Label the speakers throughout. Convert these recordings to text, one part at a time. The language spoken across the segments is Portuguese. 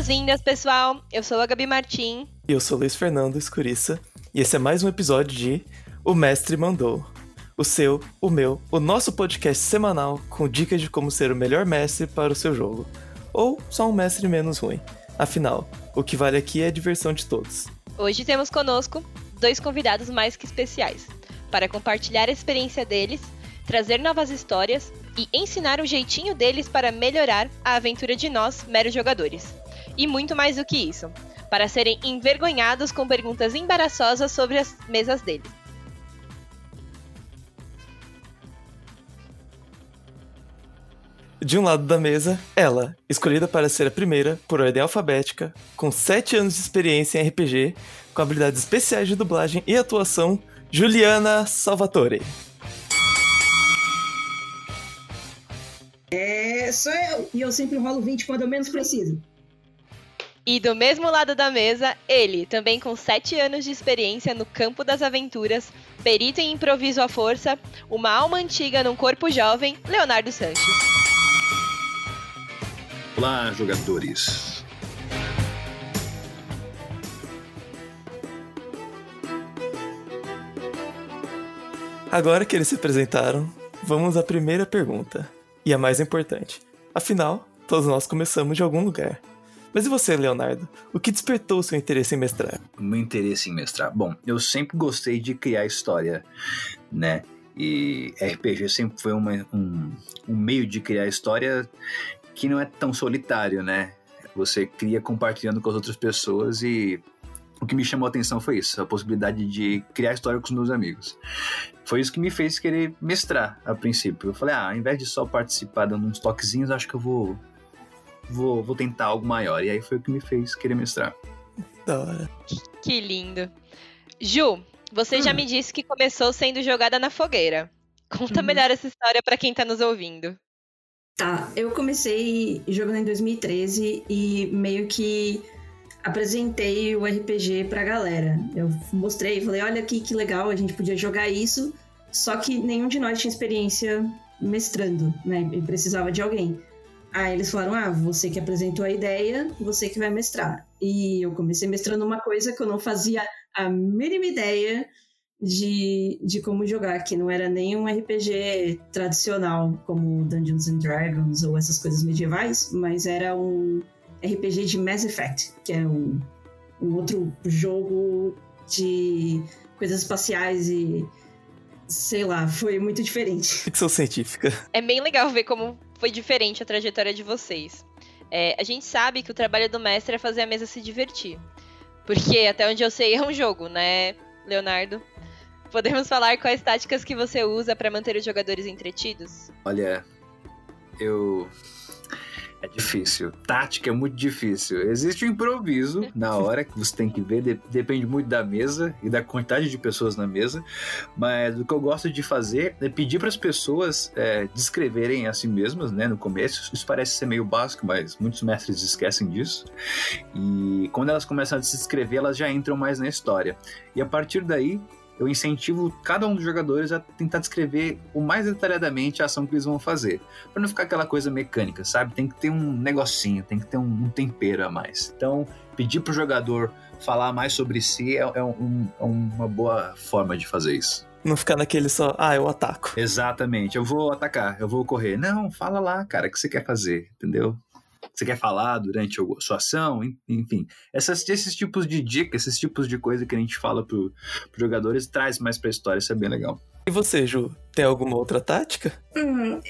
Speaker 1: Boas-vindas, pessoal! Eu sou a Gabi Martim.
Speaker 2: E eu sou Luiz Fernando Escuriça. E esse é mais um episódio de O Mestre Mandou. O seu, o meu, o nosso podcast semanal com dicas de como ser o melhor mestre para o seu jogo. Ou só um mestre menos ruim. Afinal, o que vale aqui é a diversão de todos.
Speaker 1: Hoje temos conosco dois convidados mais que especiais para compartilhar a experiência deles, trazer novas histórias e ensinar o jeitinho deles para melhorar a aventura de nós, meros jogadores. E muito mais do que isso, para serem envergonhados com perguntas embaraçosas sobre as mesas deles.
Speaker 2: De um lado da mesa, ela, escolhida para ser a primeira, por ordem alfabética, com 7 anos de experiência em RPG, com habilidades especiais de dublagem e atuação, Juliana Salvatore.
Speaker 3: É, sou eu. E eu sempre rolo 20 quando eu menos preciso.
Speaker 1: E do mesmo lado da mesa, ele, também com 7 anos de experiência no campo das aventuras, perito em improviso à força, uma alma antiga num corpo jovem, Leonardo Sanches.
Speaker 4: Olá, jogadores.
Speaker 2: Agora que eles se apresentaram, vamos à primeira pergunta. E a mais importante. Afinal, todos nós começamos de algum lugar. Mas e você, Leonardo? O que despertou o seu interesse em mestrar?
Speaker 4: O meu interesse em mestrar? Bom, eu sempre gostei de criar história, né? E RPG sempre foi uma, um, um meio de criar história que não é tão solitário, né? Você cria compartilhando com as outras pessoas e o que me chamou a atenção foi isso, a possibilidade de criar história com os meus amigos. Foi isso que me fez querer mestrar a princípio. Eu falei, ah, ao invés de só participar dando uns toquezinhos, acho que eu vou, vou, vou tentar algo maior. E aí foi o que me fez querer mestrar.
Speaker 2: Da hora.
Speaker 1: Que lindo. Ju, você hum. já me disse que começou sendo jogada na fogueira. Conta hum. melhor essa história para quem tá nos ouvindo.
Speaker 3: Tá, eu comecei jogando em 2013 e meio que apresentei o RPG pra galera. Eu mostrei, falei, olha aqui que legal, a gente podia jogar isso, só que nenhum de nós tinha experiência mestrando, né? E precisava de alguém. Aí eles falaram: ah, você que apresentou a ideia, você que vai mestrar. E eu comecei mestrando uma coisa que eu não fazia a mínima ideia de, de como jogar, que não era nem um RPG tradicional, como Dungeons and Dragons ou essas coisas medievais, mas era um RPG de Mass Effect, que é um, um outro jogo de coisas espaciais e sei lá, foi muito diferente.
Speaker 2: Ficção científica.
Speaker 1: É bem legal ver como foi diferente a trajetória de vocês. É, a gente sabe que o trabalho do mestre é fazer a mesa se divertir. Porque até onde eu sei é um jogo, né, Leonardo? Podemos falar quais táticas que você usa para manter os jogadores entretidos?
Speaker 4: Olha, eu difícil. Tática é muito difícil. Existe o um improviso na hora que você tem que ver, de, depende muito da mesa e da quantidade de pessoas na mesa. Mas o que eu gosto de fazer é pedir para as pessoas é, descreverem a si mesmas, né, no começo. Isso parece ser meio básico, mas muitos mestres esquecem disso. E quando elas começam a se descrever, elas já entram mais na história. E a partir daí, eu incentivo cada um dos jogadores a tentar descrever o mais detalhadamente a ação que eles vão fazer. para não ficar aquela coisa mecânica, sabe? Tem que ter um negocinho, tem que ter um, tempero a mais. Então, pedir pro jogador falar mais sobre si é, é, um, é uma boa forma de fazer isso.
Speaker 2: Não ficar naquele só, ah, eu ataco.
Speaker 4: Exatamente, eu vou atacar, eu vou correr. Não, fala lá, cara, o que você quer fazer, entendeu? Você quer falar durante a sua ação, enfim. Essas, esses tipos de dicas, esses tipos de coisa que a gente fala para os jogadores traz mais para a história, isso é bem legal.
Speaker 2: E você, Ju, tem alguma outra tática?
Speaker 3: Hum,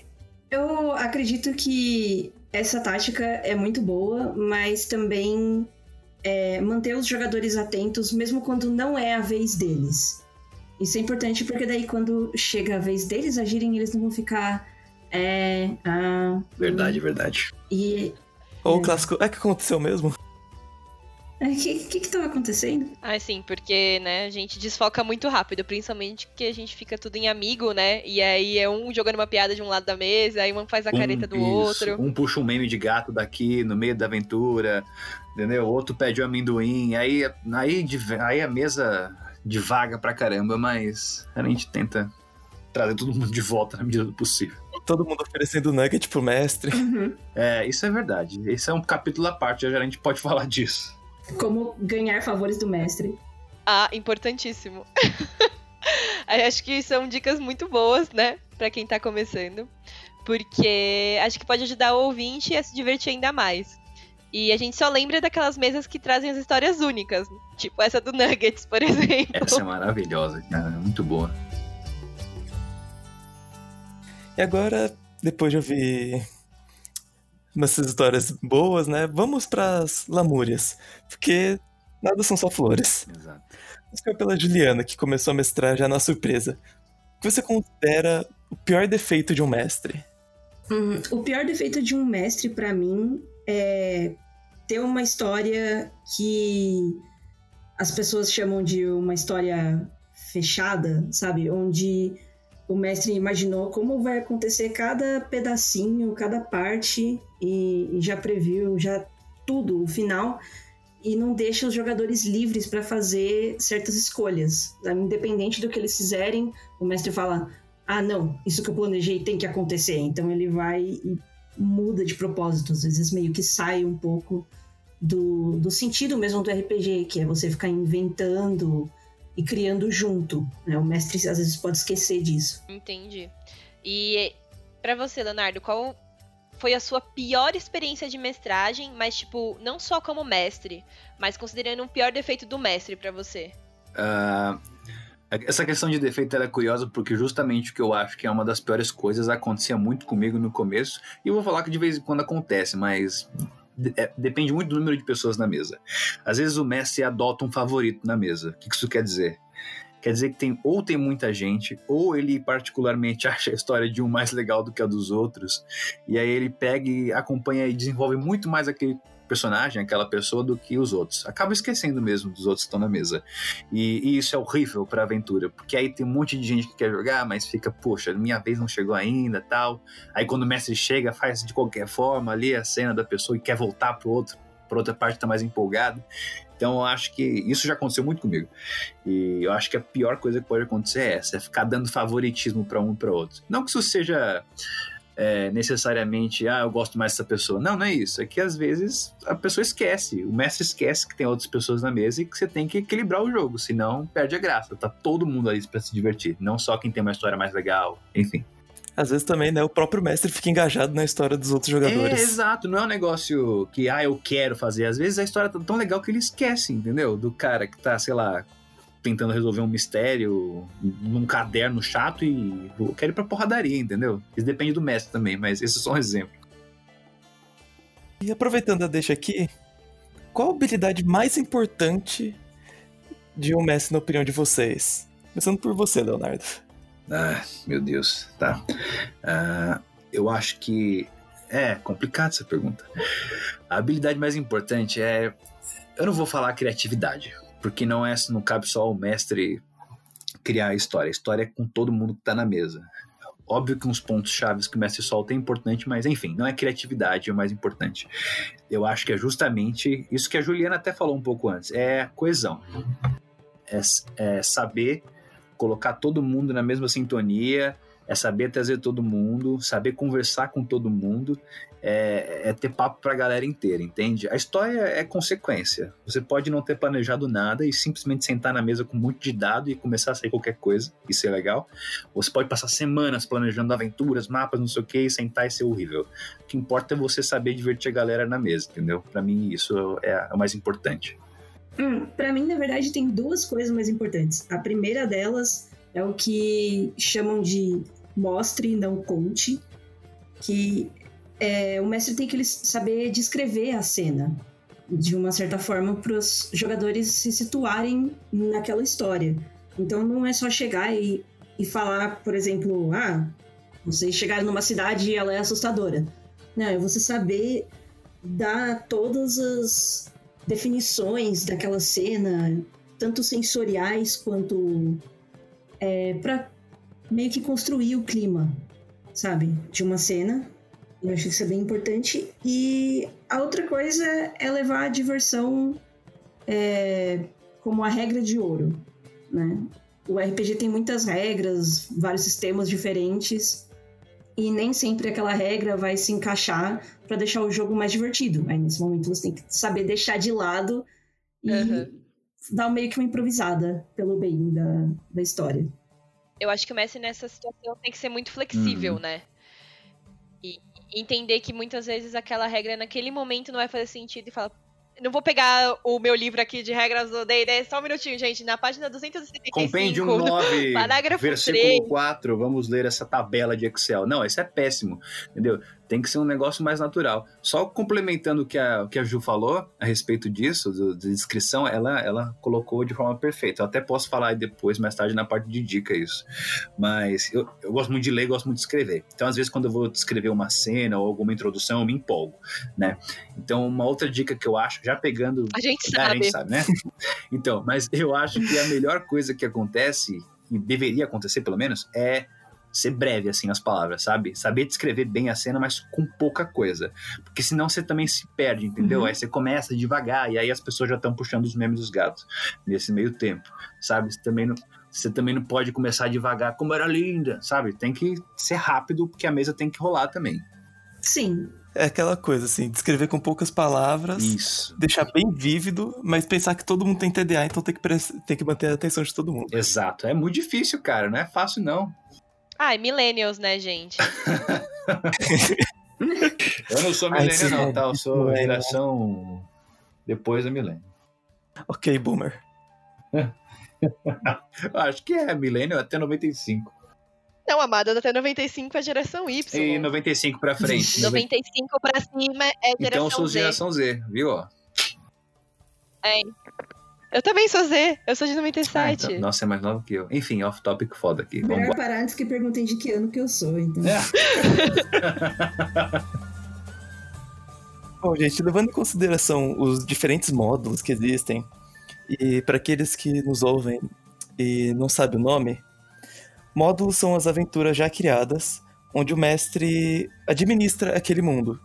Speaker 3: eu acredito que essa tática é muito boa, mas também é, manter os jogadores atentos, mesmo quando não é a vez deles. Isso é importante porque daí quando chega a vez deles agirem, eles não vão ficar. É. Ah,
Speaker 4: verdade, hum. verdade.
Speaker 3: E
Speaker 2: ou o clássico, é que aconteceu mesmo?
Speaker 3: O é, que, que que tava acontecendo?
Speaker 1: Ah, sim, porque, né, a gente desfoca muito rápido, principalmente que a gente fica tudo em amigo, né? E aí é um jogando uma piada de um lado da mesa, aí um faz a careta um, do isso. outro.
Speaker 4: Um puxa um meme de gato daqui no meio da aventura, entendeu? O outro pede o um amendoim, aí, aí, aí a mesa divaga pra caramba, mas a gente tenta trazer todo mundo de volta na medida do possível.
Speaker 2: Todo mundo oferecendo nugget pro mestre.
Speaker 3: Uhum.
Speaker 4: É, isso é verdade. Esse é um capítulo à parte, já a gente pode falar disso.
Speaker 3: Como ganhar favores do mestre.
Speaker 1: Ah, importantíssimo. Acho que são dicas muito boas, né? Pra quem tá começando. Porque acho que pode ajudar o ouvinte a se divertir ainda mais. E a gente só lembra daquelas mesas que trazem as histórias únicas. Tipo essa do Nuggets, por exemplo.
Speaker 4: Essa é maravilhosa, cara. Muito boa.
Speaker 2: E agora, depois de ouvir nossas histórias boas, né? Vamos pras lamúrias. Porque nada são só flores.
Speaker 4: Exato.
Speaker 2: Vamos ficar pela Juliana, que começou a mestrar já na surpresa. O que você considera o pior defeito de um mestre?
Speaker 3: Uhum. O pior defeito de um mestre, pra mim, é ter uma história que as pessoas chamam de uma história fechada, sabe? Onde o mestre imaginou como vai acontecer cada pedacinho, cada parte e, e já previu já tudo, o final, e não deixa os jogadores livres para fazer certas escolhas. Independente do que eles fizerem, o mestre fala: ah, não, isso que eu planejei tem que acontecer. Então ele vai e muda de propósito, às vezes meio que sai um pouco do, do sentido mesmo do RPG, que é você ficar inventando e criando junto. Né? O mestre às vezes pode esquecer disso.
Speaker 1: Entendi. E pra você, Leonardo, qual foi a sua pior experiência de mestragem, mas tipo, não só como mestre, mas considerando um pior defeito do mestre pra você?
Speaker 4: Ah, essa questão de defeito era curiosa porque justamente o que eu acho que é uma das piores coisas acontecia muito comigo no começo. E eu vou falar que de vez em quando acontece, mas é, depende muito do número de pessoas na mesa. Às vezes o mestre adota um favorito na mesa. O que que isso quer dizer? Quer dizer que tem ou tem muita gente, ou ele particularmente acha a história de um mais legal do que a dos outros, e aí ele pega e acompanha e desenvolve muito mais aquele personagem, aquela pessoa, do que os outros. Acaba esquecendo mesmo dos outros que estão na mesa. E, e isso é horrível pra aventura, porque aí tem um monte de gente que quer jogar, mas fica, poxa, minha vez não chegou ainda, tal. Aí quando o mestre chega, faz de qualquer forma ali a cena da pessoa e quer voltar pro outro, pra outra parte tá mais empolgado. Então eu acho que isso já aconteceu muito comigo. E eu acho que a pior coisa que pode acontecer é essa, é ficar dando favoritismo pra um e pra outro. Não que isso seja é, necessariamente, ah, eu gosto mais dessa pessoa. Não, não é isso. É que às vezes a pessoa esquece, o mestre esquece que tem outras pessoas na mesa e que você tem que equilibrar o jogo, senão perde a graça. Tá todo mundo ali pra se divertir, não só quem tem uma história mais legal, enfim.
Speaker 2: Às vezes também, né? O próprio mestre fica engajado na história dos outros
Speaker 4: É,
Speaker 2: jogadores.
Speaker 4: exato, não é um negócio que, ah, eu quero fazer. Às vezes a história tá tão legal que ele esquece, entendeu? Do cara que tá, sei lá, tentando resolver um mistério num caderno chato e eu quero ir pra porradaria, entendeu? Isso depende do mestre também, mas esse é só um exemplo.
Speaker 2: E aproveitando a deixa aqui, qual a habilidade mais importante de um mestre na opinião de vocês? Começando por você, Leonardo.
Speaker 4: Ah, meu Deus, tá. Ah, eu acho que é complicado essa pergunta. A habilidade mais importante é. Eu não vou falar criatividade, porque não é, não cabe só o mestre criar a história. A história é com todo mundo que tá na mesa. Óbvio que uns pontos chaves que o mestre solta é importante, mas enfim, não é criatividade o mais importante. Eu acho que é justamente isso que a Juliana até falou um pouco antes, é coesão. É, é saber colocar todo mundo na mesma sintonia, é saber trazer todo mundo, saber conversar com todo mundo, é, é ter papo pra galera inteira, entende? A história é consequência. Você pode não ter planejado nada e simplesmente sentar na mesa com monte de dado e começar a sair qualquer coisa, isso é legal. Ou você pode passar semanas planejando aventuras, mapas, não sei o que, e sentar e ser horrível. O que importa é você saber divertir a galera na mesa, entendeu? Pra mim, isso é o mais importante.
Speaker 3: Hum, para mim, na verdade, tem duas coisas mais importantes. A primeira delas é o que chamam de mostre, não conte, que é, o mestre tem que saber descrever a cena de uma certa forma para os jogadores se situarem naquela história. Então não é só chegar e, e falar, por exemplo, ah, vocês chegaram numa cidade e ela é assustadora. Não, é você saber dar todas as definições daquela cena, tanto sensoriais quanto é, para meio que construir o clima, sabe, de uma cena. Eu acho que isso é bem importante. E a outra coisa é levar a diversão é, como a regra de ouro, né? O RPG tem muitas regras, vários sistemas diferentes. e nem sempre aquela regra vai se encaixar para deixar o jogo mais divertido. Aí nesse momento você tem que saber deixar de lado e
Speaker 1: Uhum.
Speaker 3: dar meio que uma improvisada pelo bem da, da história.
Speaker 1: Eu acho que o Messi nessa situação tem que ser muito flexível,
Speaker 4: Uhum.
Speaker 1: né? E e entender que muitas vezes aquela regra naquele momento não vai fazer sentido e falar. Não vou pegar o meu livro aqui de regras do D&D, só um minutinho, gente. Na página 275,
Speaker 4: Compêndio 9,
Speaker 1: parágrafo
Speaker 4: versículo
Speaker 1: 3.
Speaker 4: 4, vamos ler essa tabela de Excel. Não, isso é péssimo, entendeu? Tem que ser um negócio mais natural. Só complementando o que a, o que a Ju falou a respeito disso, do, da descrição, ela, ela colocou de forma perfeita. Eu até posso falar depois, mais tarde, na parte de dica isso. Mas eu, eu gosto muito de ler, gosto muito de escrever. Então, às vezes, quando eu vou descrever uma cena ou alguma introdução, eu me empolgo, né? Então, uma outra dica que eu acho, já pegando
Speaker 1: A gente
Speaker 4: ah, a
Speaker 1: sabe.
Speaker 4: gente sabe, né? Então, mas eu acho que a melhor coisa que acontece, e deveria acontecer pelo menos, é ser breve, assim, nas palavras, sabe? Saber descrever bem a cena, mas com pouca coisa. Porque senão você também se perde, entendeu?
Speaker 3: Uhum.
Speaker 4: Aí você começa devagar, e aí as pessoas já estão puxando os memes dos gatos nesse meio tempo, sabe? Você também não. Você também não pode começar devagar, como era linda, sabe? Tem que ser rápido, porque a mesa tem que rolar também.
Speaker 3: Sim,
Speaker 2: É aquela coisa, assim, descrever com poucas palavras,
Speaker 4: Isso.
Speaker 2: deixar bem vívido, mas pensar que todo mundo tem TDA, então tem que, tem que manter a atenção de todo mundo.
Speaker 4: Exato. É muito difícil, cara. Não é fácil, não.
Speaker 1: Ai, millennials, né, gente?
Speaker 4: Eu não sou
Speaker 2: sim,
Speaker 4: não,
Speaker 2: é.
Speaker 4: tá? Eu sou
Speaker 2: é,
Speaker 4: geração depois da milênio.
Speaker 2: Ok, boomer.
Speaker 4: Acho que é milênio até 95.
Speaker 1: Não, amada, até 95 é geração Y.
Speaker 4: E 95 pra frente.
Speaker 1: 95 pra cima é geração
Speaker 4: Então eu sou
Speaker 1: Z.
Speaker 4: geração Z, viu? ó?
Speaker 1: Eu também sou Z, eu sou de
Speaker 4: Ah,
Speaker 1: 97.
Speaker 4: então, nossa, é mais nova que eu. Enfim, off-topic foda aqui. Vamos
Speaker 3: melhor
Speaker 4: embora.
Speaker 3: parar antes que perguntem de que ano que eu sou, então.
Speaker 4: É.
Speaker 2: Bom, gente, levando em consideração os diferentes módulos que existem, e para aqueles que nos ouvem e não sabem o nome, módulos são as aventuras já criadas, onde o mestre administra aquele mundo.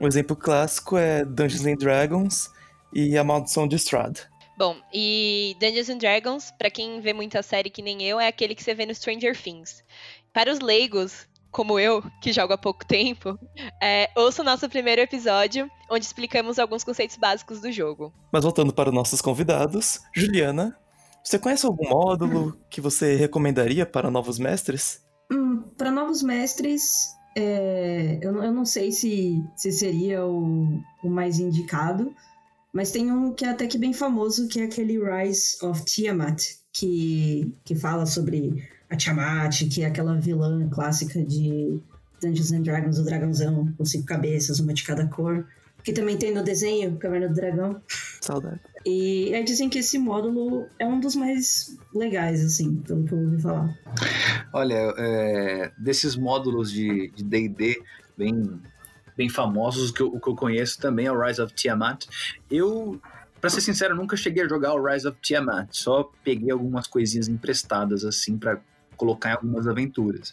Speaker 2: Um exemplo clássico é Dungeons and Dragons e a Maldição de Strahd.
Speaker 1: Bom, e Dungeons and Dragons, pra quem vê muita série que nem eu, é aquele que você vê no Stranger Things. Para os leigos, como eu, que jogo há pouco tempo, é, ouça o nosso primeiro episódio, onde explicamos alguns conceitos básicos do jogo.
Speaker 2: Mas voltando para os nossos convidados, Juliana, você conhece algum módulo que você recomendaria para novos mestres?
Speaker 3: Hum, para novos mestres, é, eu, não- eu não sei se, se seria o, o mais indicado, mas tem um que é até que bem famoso, que é aquele Rise of Tiamat, que, que fala sobre a Tiamat, que é aquela vilã clássica de Dungeons and Dragons, o dragãozão com cinco cabeças, uma de cada cor, que também tem no desenho Caverna do Dragão.
Speaker 2: Saudade.
Speaker 3: E aí dizem que esse módulo é um dos mais legais, assim, pelo que eu ouvi falar.
Speaker 4: Olha, é, desses módulos de de D&D bem, bem famosos, o que, eu, o que eu conheço também é o Rise of Tiamat. Eu, pra ser sincero, nunca cheguei a jogar o Rise of Tiamat. Só peguei algumas coisinhas emprestadas, assim, pra colocar em algumas aventuras.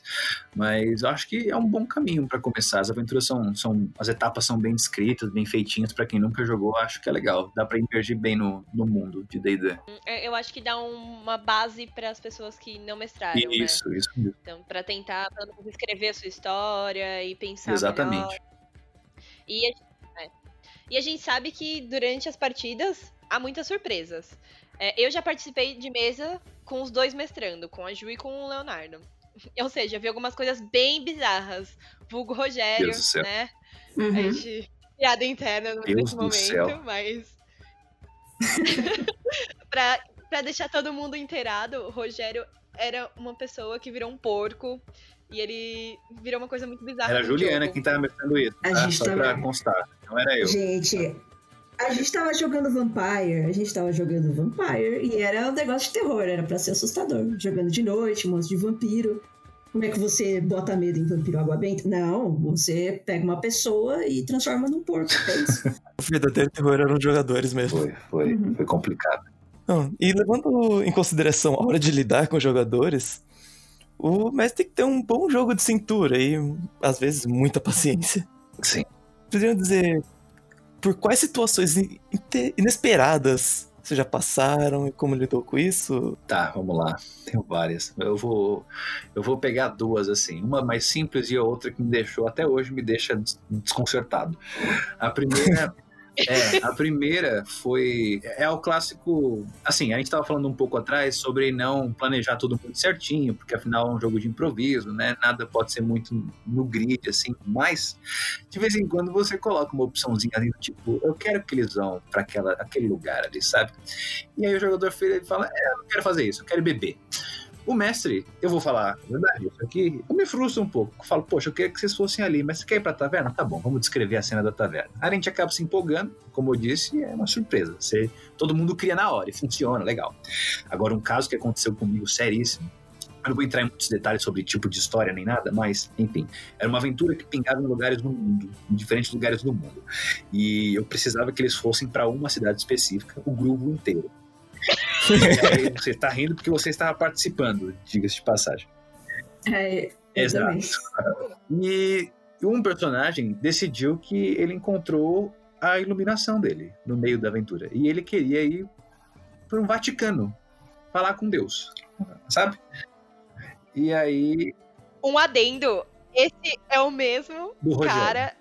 Speaker 4: Mas acho que é um bom caminho pra começar. As aventuras são, são... As etapas são bem descritas, bem feitinhas. Pra quem nunca jogou, acho que é legal. Dá pra emergir bem no, no mundo de D&D.
Speaker 1: É, Eu acho que dá uma base para as pessoas que não mestraram, né?
Speaker 4: Isso, isso mesmo.
Speaker 1: Então, pra tentar menos, escrever a sua história e pensar
Speaker 4: Exatamente.
Speaker 1: melhor. E a, é. E a gente sabe que durante as partidas há muitas surpresas. É, eu já participei de mesa com os dois mestrando, com a Ju e com o Leonardo. Ou seja, vi algumas coisas bem bizarras. Vulgo Rogério, né?
Speaker 3: Uhum.
Speaker 1: A gente. Piada interna
Speaker 4: Deus
Speaker 1: nesse momento,
Speaker 4: céu.
Speaker 1: mas. pra, pra deixar todo mundo inteirado, o Rogério era uma pessoa que virou um porco. E ele virou uma coisa muito bizarra.
Speaker 4: Era a Juliana
Speaker 1: jogo.
Speaker 4: quem tava mestrando isso,
Speaker 3: A
Speaker 4: tá?
Speaker 3: gente
Speaker 4: Só
Speaker 3: tava-
Speaker 4: pra constar. Não era eu.
Speaker 3: Gente, a gente tava jogando Vampire, a gente tava jogando Vampire e era um negócio de terror, era pra ser assustador. Jogando de noite, monstro de vampiro. Como é que você bota medo em vampiro água benta? Não, você pega uma pessoa e transforma num porco. É isso.
Speaker 2: O verdadeiro terror eram os jogadores mesmo.
Speaker 4: Foi, foi,
Speaker 3: Uhum.
Speaker 4: foi complicado.
Speaker 2: Não, e levando em consideração a hora de lidar com os jogadores, o mestre tem que ter um bom jogo de cintura e, às vezes, muita paciência.
Speaker 4: Sim.
Speaker 2: Poderiam dizer por quais situações inesperadas Vocês já passaram e como lidou com isso?
Speaker 4: Tá, vamos lá. Tenho várias. Eu vou, eu vou pegar duas assim, uma mais simples e a outra que me deixou até hoje me deixa desconcertado. A primeira é, a primeira foi. É o clássico. Assim, a gente estava falando um pouco atrás sobre não planejar tudo muito certinho, porque afinal é um jogo de improviso, né? Nada pode ser muito no grid, assim. Mas, de vez em quando, você coloca uma opçãozinha ali, tipo, eu quero que eles vão para aquele lugar ali, sabe? E aí o jogador fala: é, eu não quero fazer isso, eu quero beber. O mestre, eu vou falar verdade, isso aqui, eu me frustro um pouco. Eu falo, poxa, eu queria que vocês fossem ali, mas você quer ir pra taverna? Tá bom, vamos descrever a cena da taverna. Aí a gente acaba se empolgando, como eu disse, é uma surpresa. Você, todo mundo cria na hora e funciona, legal. Agora, um caso que aconteceu comigo seríssimo, eu não vou entrar em muitos detalhes sobre tipo de história nem nada, mas, enfim, era uma aventura que pingava em lugares no mundo, em diferentes lugares do mundo. E eu precisava que eles fossem para uma cidade específica, o grupo inteiro você está rindo porque você estava participando, diga-se de passagem.
Speaker 3: É,
Speaker 4: Exato. E um personagem decidiu que ele encontrou a iluminação dele no meio da aventura. E ele queria ir para um Vaticano falar com Deus, sabe? E aí.
Speaker 1: Um adendo. Esse é o mesmo cara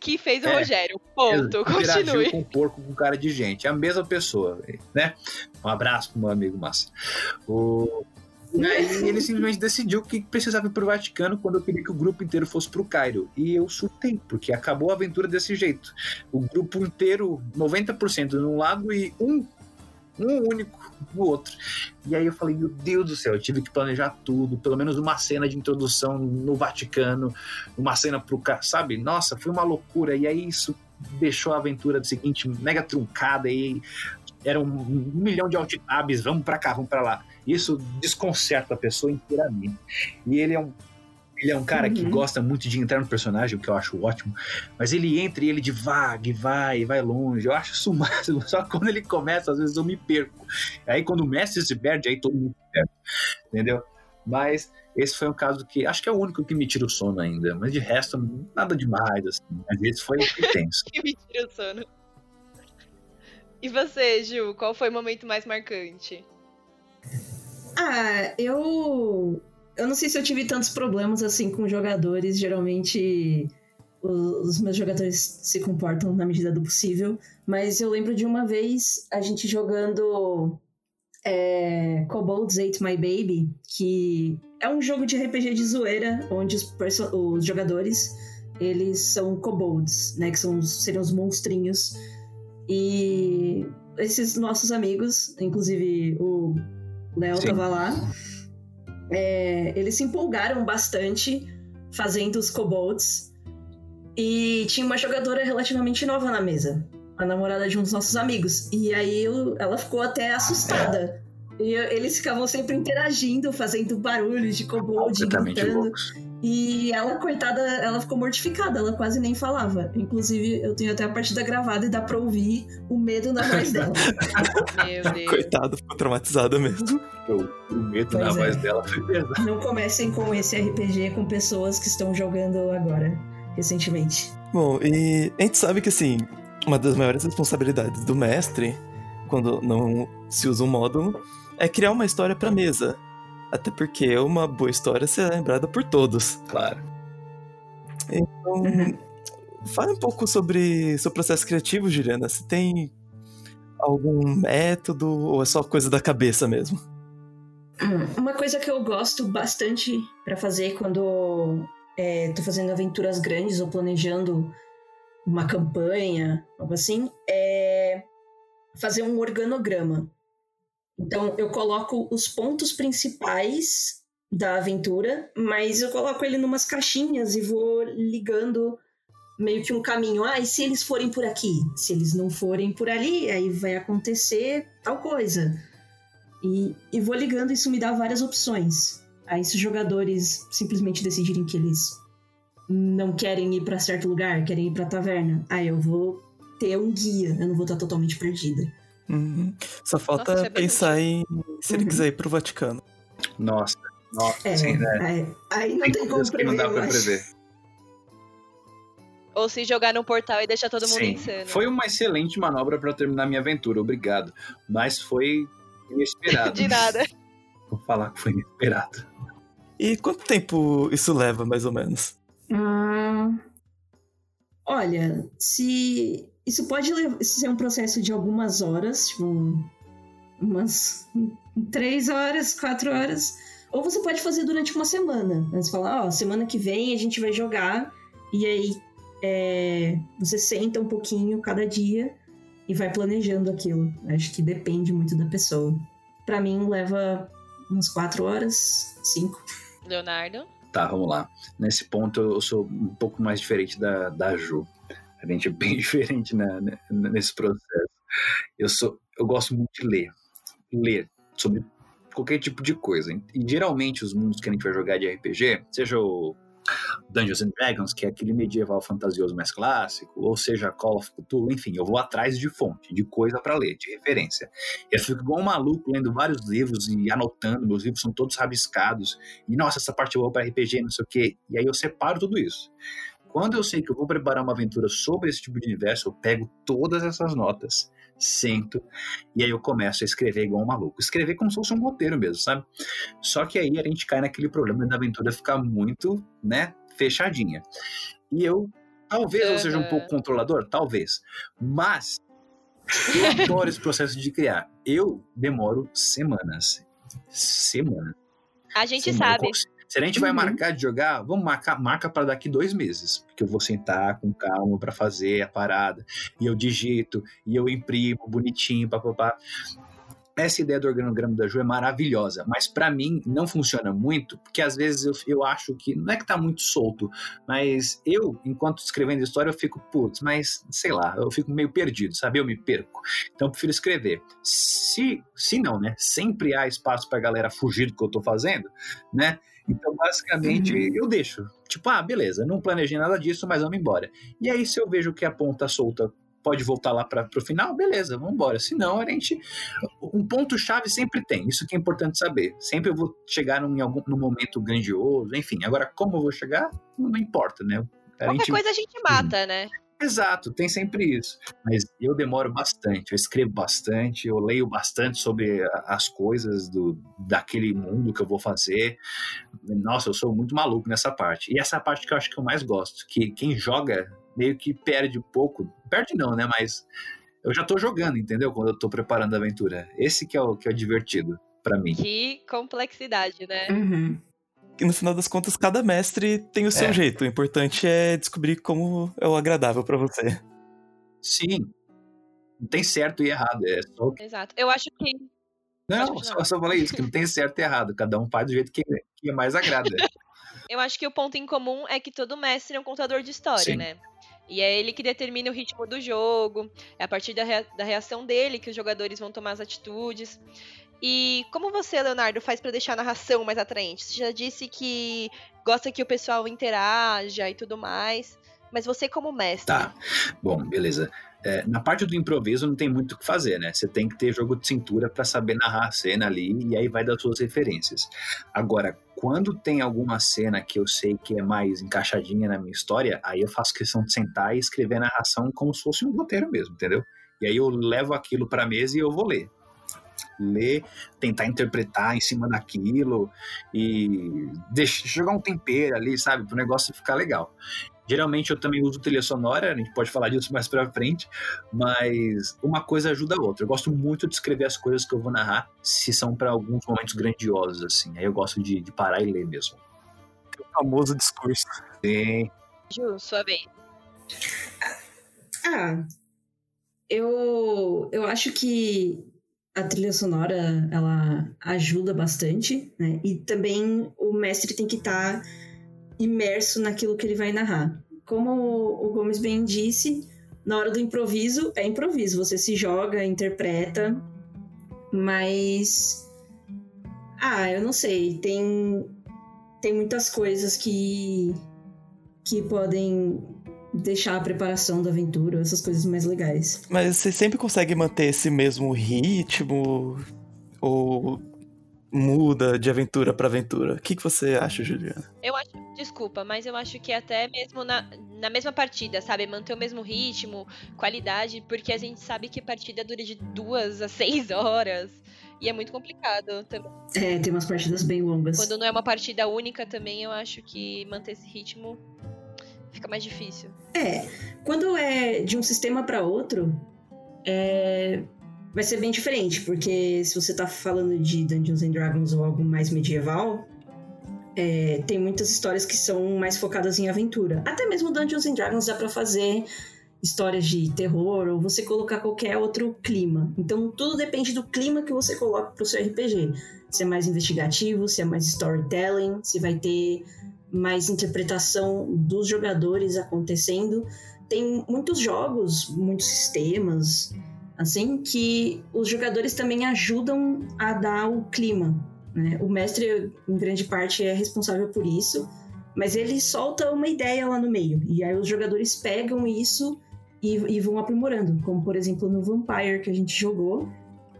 Speaker 1: que fez o é, Rogério. Ponto. Continue.
Speaker 4: com porco com cara de gente. É a mesma pessoa, né? Um abraço pro meu amigo Massa. O... E ele simplesmente decidiu que precisava ir pro Vaticano quando eu queria que o grupo inteiro fosse pro Cairo. E eu surtei, porque acabou a aventura desse jeito. O grupo inteiro, 90% num lado e um um único no outro. E aí eu falei, meu Deus do céu, eu tive que planejar tudo, pelo menos uma cena de introdução no Vaticano, uma cena pro cara, sabe? Nossa, foi uma loucura. E aí isso deixou a aventura do seguinte mega truncada e era um, um milhão de alt-tabs, vamos para cá, vamos para lá. Isso desconcerta a pessoa inteiramente. E ele é um ele é um cara uhum. que gosta muito de entrar no personagem, o que eu acho ótimo, mas ele entra e ele devaga, e vai, e vai longe. Eu acho isso máximo. Só que quando ele começa, às vezes eu me perco. Aí quando o mestre se perde, aí todo mundo se perde. Entendeu? Mas esse foi um caso que acho que é o único que me tira o sono ainda. Mas de resto, nada demais, assim. Mas esse foi intenso.
Speaker 1: que me tira o sono. E você, Ju, qual foi o momento mais marcante?
Speaker 3: Ah, eu eu não sei se eu tive tantos problemas assim com jogadores. Geralmente os meus jogadores se comportam na medida do possível. Mas eu lembro de uma vez a gente jogando é, Kobolds Ate My Baby, que é um jogo de RPG de zoeira, onde os, os jogadores eles são kobolds, né? Que são, seriam os monstrinhos. E esses nossos amigos, inclusive o Léo tava lá é, eles se empolgaram bastante fazendo os kobolds. E tinha uma jogadora relativamente nova na mesa, a namorada de um dos nossos amigos. E aí ela ficou até assustada. E eles ficavam sempre interagindo, fazendo barulhos de kobold, gritando. Loucos. E ela, coitada, ela ficou mortificada, ela quase nem falava. Inclusive, eu tenho até a partida gravada e dá pra ouvir o medo na voz dela.
Speaker 2: Meu Deus. Coitada, ficou traumatizada mesmo.
Speaker 4: O medo pois na é. voz dela foi pesado.
Speaker 3: Não comecem com esse RPG com pessoas que estão jogando agora, recentemente.
Speaker 2: Bom, e a gente sabe que, assim, uma das maiores responsabilidades do mestre, quando não se usa um módulo, é criar uma história pra mesa. Até porque uma boa história será lembrada por todos.
Speaker 4: Claro.
Speaker 2: Então, uhum. fale um pouco sobre seu processo criativo, Juliana. Você tem algum método ou é só coisa da cabeça mesmo?
Speaker 3: Hum, uma coisa que eu gosto bastante para fazer quando é, tô fazendo aventuras grandes ou planejando uma campanha, algo assim, é fazer um organograma. Então, eu coloco os pontos principais da aventura, mas eu coloco ele numas caixinhas e vou ligando meio que um caminho. Ah, e se eles forem por aqui? Se eles não forem por ali, aí vai acontecer tal coisa. E, e vou ligando, isso me dá várias opções. Aí, se os jogadores simplesmente decidirem que eles não querem ir para certo lugar, querem ir para taverna, aí eu vou ter um guia, eu não vou estar totalmente perdida.
Speaker 2: Uhum. Só falta Nossa, é pensar em se ele uhum. quiser ir pro Vaticano.
Speaker 4: Nossa, nossa,
Speaker 3: é,
Speaker 4: sim, né?
Speaker 3: Aí, aí não tem, tem como prever. Não dá pra prever.
Speaker 1: Ou se jogar no portal e deixar todo mundo
Speaker 4: Sim,
Speaker 1: insano.
Speaker 4: foi uma excelente manobra para terminar minha aventura, obrigado. Mas foi inesperado.
Speaker 1: De nada.
Speaker 4: Vou falar que foi inesperado.
Speaker 2: E quanto tempo isso leva, mais ou menos?
Speaker 3: Hum, olha, se isso pode ser um processo de algumas horas, tipo um- umas três horas, quatro horas, ou você pode fazer durante uma semana. Você fala, ó, semana que vem a gente vai jogar e aí é, você senta um pouquinho cada dia e vai planejando aquilo. Acho que depende muito da pessoa. Pra mim leva umas quatro horas, cinco.
Speaker 1: Leonardo.
Speaker 4: Tá, vamos lá. Nesse ponto eu sou um pouco mais diferente da, da Ju. A gente é bem diferente na- na- nesse processo. Eu sou, eu gosto muito de ler. Ler sobre qualquer tipo de coisa. E geralmente os mundos que a gente vai jogar de RPG, seja o Dungeons and Dragons, que é aquele medieval fantasioso mais clássico, ou seja Call of Cthulhu, enfim, eu vou atrás de fonte, de coisa para ler, de referência. Eu fico igual um maluco lendo vários livros e anotando, meus livros são todos rabiscados, e nossa, essa parte é boa para RPG, não sei o quê. E aí eu separo tudo isso. Quando eu sei que eu vou preparar uma aventura sobre esse tipo de universo, eu pego todas essas notas, sento, e aí eu começo a escrever igual um maluco. Escrever como se fosse um roteiro mesmo, sabe? Só que aí a gente cai naquele problema da aventura ficar muito, né, fechadinha. E eu, talvez eu seja um pouco controlador, talvez, mas eu adoro esse processo de criar. Eu demoro semanas. Semanas.
Speaker 1: A gente
Speaker 4: Semana.
Speaker 1: sabe.
Speaker 4: Se a gente vai
Speaker 3: Uhum.
Speaker 4: marcar de jogar, vamos marcar marca para daqui dois meses. Porque eu vou sentar com calma para fazer a parada. E eu digito, e eu imprimo bonitinho, papapá. Essa ideia do organograma da Ju é maravilhosa, mas para mim não funciona muito, porque às vezes eu, eu acho que não é que tá muito solto, mas eu, enquanto escrevendo história, eu fico, putz, mas sei lá, eu fico meio perdido, sabe? Eu me perco. Então eu prefiro escrever. Se, se não, né? Sempre há espaço pra galera fugir do que eu tô fazendo, né? Então, basicamente,
Speaker 3: Uhum.
Speaker 4: eu deixo. Tipo, ah, beleza, não planejei nada disso, mas vamos embora. E aí, se eu vejo que a ponta solta pode voltar lá para o final, beleza, vamos embora. Se não, a gente. Um ponto-chave sempre tem, isso que é importante saber. Sempre eu vou chegar num, em algum, num momento grandioso, enfim. Agora, como eu vou chegar, não, não importa, né? A
Speaker 1: Qualquer
Speaker 4: gente-
Speaker 1: coisa a gente mata, né?
Speaker 4: Exato, tem sempre isso. Mas eu demoro bastante, eu escrevo bastante, eu leio bastante sobre as coisas do, daquele mundo que eu vou fazer. Nossa, eu sou muito maluco nessa parte. E essa parte que eu acho que eu mais gosto, que quem joga meio que perde um pouco. Perde não, né? Mas eu já tô jogando, entendeu? Quando eu tô preparando a aventura. Esse que é o que é o divertido pra mim.
Speaker 1: Que complexidade, né?
Speaker 3: Uhum.
Speaker 2: E no final das contas, cada mestre tem o seu
Speaker 4: É.
Speaker 2: jeito. O importante é descobrir como é o agradável pra você.
Speaker 4: Sim. Não tem certo e errado, é só
Speaker 1: Exato. Eu acho que.
Speaker 4: Não, só, só falei isso, que não tem certo e errado. Cada um faz do jeito que, que mais agrada.
Speaker 1: Eu acho que o ponto em comum é que todo mestre é um contador de história,
Speaker 4: Sim.
Speaker 1: né? E é ele que determina o ritmo do jogo, é a partir da, rea- da reação dele que os jogadores vão tomar as atitudes. E como você, Leonardo, faz pra deixar a narração mais atraente? Você já disse que gosta que o pessoal interaja e tudo mais, mas você como mestre,
Speaker 4: Tá. Bom, beleza. É, na parte do improviso não tem muito o que fazer, né? Você tem que ter jogo de cintura para saber narrar a cena ali e aí vai das suas referências. Agora, quando tem alguma cena que eu sei que é mais encaixadinha na minha história, aí eu faço questão de sentar e escrever a narração como se fosse um roteiro mesmo, entendeu? E aí eu levo aquilo pra mesa e eu vou ler. Ler, tentar interpretar em cima daquilo e deixar, jogar um tempero ali, sabe? Pro negócio ficar legal. Geralmente eu também uso trilha sonora, a gente pode falar disso mais pra frente, mas uma coisa ajuda a outra. Eu gosto muito de escrever as coisas que eu vou narrar, se são pra alguns momentos grandiosos, assim. Aí eu gosto de, de parar e ler mesmo.
Speaker 2: O famoso discurso.
Speaker 4: Sim.
Speaker 1: Ju, sua vez.
Speaker 3: Ah, eu, eu acho que a trilha sonora ela ajuda bastante, né? E também o mestre tem que estar imerso naquilo que ele vai narrar. Como o Gomes bem disse, na hora do improviso é improviso, você se joga, interpreta, mas ah, eu não sei, tem tem muitas coisas que que podem deixar a preparação da aventura, essas coisas mais legais.
Speaker 2: Mas você sempre consegue manter esse mesmo ritmo? Ou muda de aventura pra aventura? O que, que você acha, Juliana?
Speaker 1: Eu acho, desculpa, mas eu acho que até mesmo na, na mesma partida, sabe? Manter o mesmo ritmo, qualidade, porque a gente sabe que a partida dura de duas a seis horas. E é muito complicado também.
Speaker 3: É, tem umas partidas bem longas.
Speaker 1: Quando não é uma partida única também, eu acho que manter esse ritmo fica mais difícil.
Speaker 3: É, quando é de um sistema para outro, é, vai ser bem diferente, porque se você tá falando de Dungeons and Dragons ou algo mais medieval, é, tem muitas histórias que são mais focadas em aventura. Até mesmo Dungeons and Dragons dá para fazer histórias de terror ou você colocar qualquer outro clima. Então tudo depende do clima que você coloca pro seu RPG. Se é mais investigativo, se é mais storytelling, se vai ter mais interpretação dos jogadores acontecendo. Tem muitos jogos, muitos sistemas, assim, que os jogadores também ajudam a dar o clima. Né? O mestre, em grande parte, é responsável por isso, mas ele solta uma ideia lá no meio. E aí os jogadores pegam isso e, e vão aprimorando. Como, por exemplo, no Vampire que a gente jogou,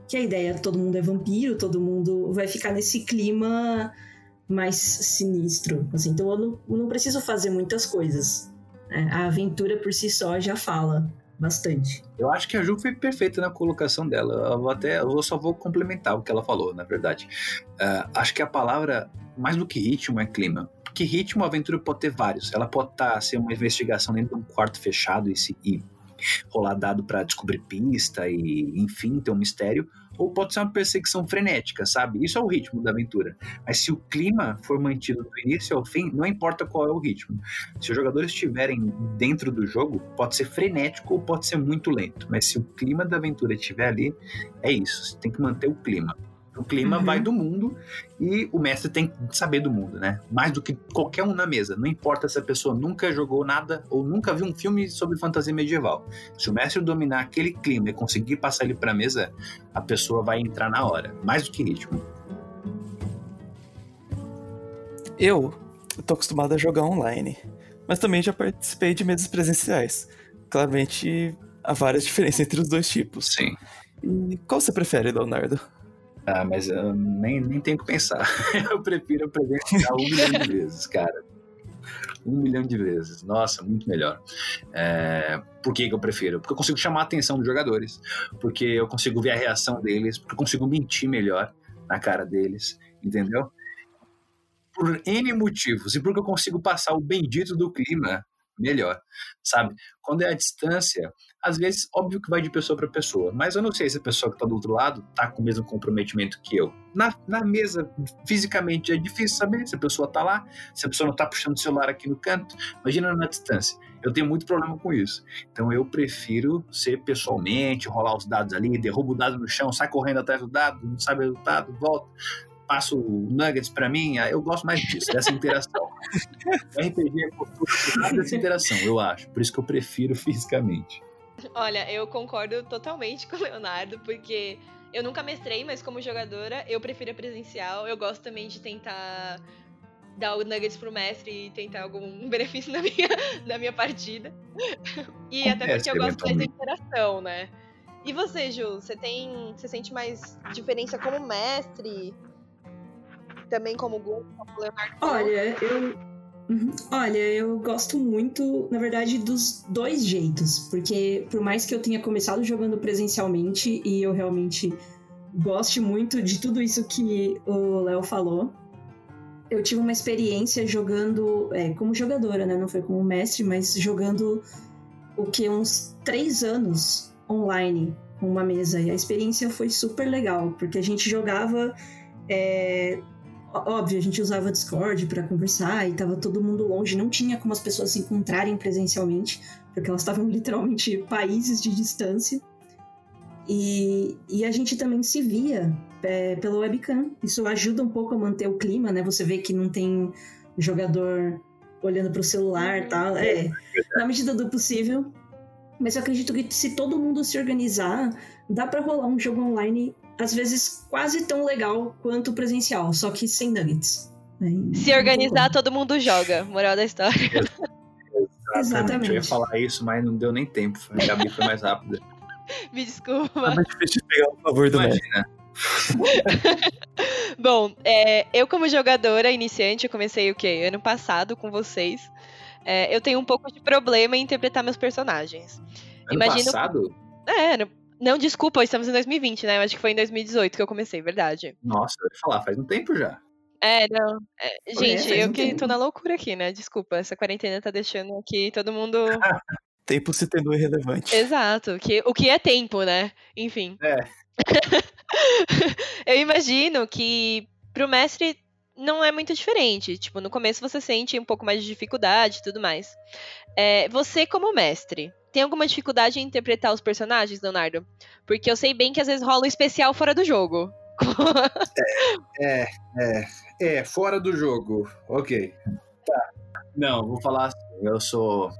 Speaker 3: que a ideia é todo mundo é vampiro, todo mundo vai ficar nesse clima mais sinistro. Assim. Então eu não, não preciso fazer muitas coisas. Né? A aventura por si só já fala bastante.
Speaker 4: Eu acho que a Ju foi perfeita na colocação dela. Eu até, eu só vou complementar o que ela falou, na verdade. Uh, acho que a palavra, mais do que ritmo, é clima. Porque ritmo, a aventura pode ter vários. Ela pode estar tá, ser uma investigação dentro de um quarto fechado e, se, e rolar dado para descobrir pista e, enfim, ter um mistério ou pode ser uma perseguição frenética, sabe? Isso é o ritmo da aventura. Mas se o clima for mantido do início ao fim, não importa qual é o ritmo. Se os jogadores estiverem dentro do jogo, pode ser frenético ou pode ser muito lento. Mas se o clima da aventura estiver ali, é isso. Você tem que manter o clima. O clima uhum. vai do mundo e o mestre tem que saber do mundo, né? Mais do que qualquer um na mesa. Não importa se a pessoa nunca jogou nada ou nunca viu um filme sobre fantasia medieval. Se o mestre dominar aquele clima e conseguir passar ele para a mesa, a pessoa vai entrar na hora. Mais do que ritmo.
Speaker 2: Eu tô acostumado a jogar online, mas também já participei de mesas presenciais. Claramente há várias diferenças entre os dois tipos.
Speaker 4: Sim.
Speaker 2: E qual você prefere, Leonardo?
Speaker 4: Ah, mas eu nem, nem tenho que pensar. eu prefiro presenciar um milhão de vezes, cara. Um milhão de vezes. Nossa, muito melhor. É, por que, que eu prefiro? Porque eu consigo chamar a atenção dos jogadores, porque eu consigo ver a reação deles, porque eu consigo mentir melhor na cara deles, entendeu? Por N motivos, e porque eu consigo passar o bendito do clima melhor, sabe? Quando é a distância, às vezes, óbvio que vai de pessoa para pessoa, mas eu não sei se a pessoa que está do outro lado está com o mesmo comprometimento que eu. Na, na mesa, fisicamente, é difícil saber se a pessoa está lá, se a pessoa não está puxando o celular aqui no canto. Imagina na distância. Eu tenho muito problema com isso. Então eu prefiro ser pessoalmente, rolar os dados ali, derrubo o dado no chão, sai correndo atrás do dado, não sabe o resultado, volta passo nuggets para mim, eu gosto mais disso, dessa interação. RPG é cultura dessa interação, eu acho. Por isso que eu prefiro fisicamente.
Speaker 1: Olha, eu concordo totalmente com o Leonardo, porque eu nunca mestrei, mas como jogadora, eu prefiro a presencial. Eu gosto também de tentar dar o nuggets pro mestre e tentar algum benefício na minha, na minha partida. E até porque eu gosto mais da interação, né? E você, Ju, você tem. Você sente mais diferença como mestre? também como Gun, como Leonardo.
Speaker 3: Olha, eu. Uhum. Olha, eu gosto muito, na verdade, dos dois jeitos, porque por mais que eu tenha começado jogando presencialmente e eu realmente goste muito de tudo isso que o Léo falou, eu tive uma experiência jogando é, como jogadora, né? Não foi como mestre, mas jogando o que uns três anos online com uma mesa. E a experiência foi super legal, porque a gente jogava é, óbvio, a gente usava Discord para conversar e tava todo mundo longe, não tinha como as pessoas se encontrarem presencialmente, porque elas estavam literalmente países de distância. E, e a gente também se via é, pela webcam. Isso ajuda um pouco a manter o clima, né? Você vê que não tem jogador olhando para o celular e tal. É, na medida do possível. Mas eu acredito que se todo mundo se organizar, dá para rolar um jogo online às vezes quase tão legal quanto presencial, só que sem nuggets.
Speaker 1: Se organizar, todo mundo joga. Moral da história.
Speaker 3: Exatamente. Exatamente.
Speaker 4: Eu ia falar isso, mas não deu nem tempo. A Gabi foi mais rápida.
Speaker 1: Me desculpa.
Speaker 2: É mais difícil pegar o favor do
Speaker 4: Imagina.
Speaker 1: Bom, é, eu como jogadora iniciante, eu comecei o quê? Ano passado com vocês. é, eu tenho um pouco de problema em interpretar meus personagens.
Speaker 4: Ano
Speaker 1: Imagino-
Speaker 4: passado?
Speaker 1: É, não, não, desculpa, estamos em 2020, né? Eu acho que foi em 2018 que eu comecei, verdade.
Speaker 4: Nossa, eu ia falar, faz um tempo já.
Speaker 1: É, não. é, gente,
Speaker 3: faz
Speaker 1: eu que
Speaker 3: tempo.
Speaker 1: tô na loucura aqui, né? Desculpa, essa quarentena tá deixando aqui todo mundo.
Speaker 2: Tempo se tendo irrelevante.
Speaker 1: Exato, que, o que é tempo, né? Enfim.
Speaker 4: É.
Speaker 1: eu imagino que pro mestre não é muito diferente. Tipo, no começo você sente um pouco mais de dificuldade e tudo mais. É, você, como mestre, tem alguma dificuldade em interpretar os personagens, Leonardo? Porque eu sei bem que às vezes rola um especial fora do jogo.
Speaker 4: É, é, é, fora do jogo. Ok. Tá. Não, vou falar assim, eu sou.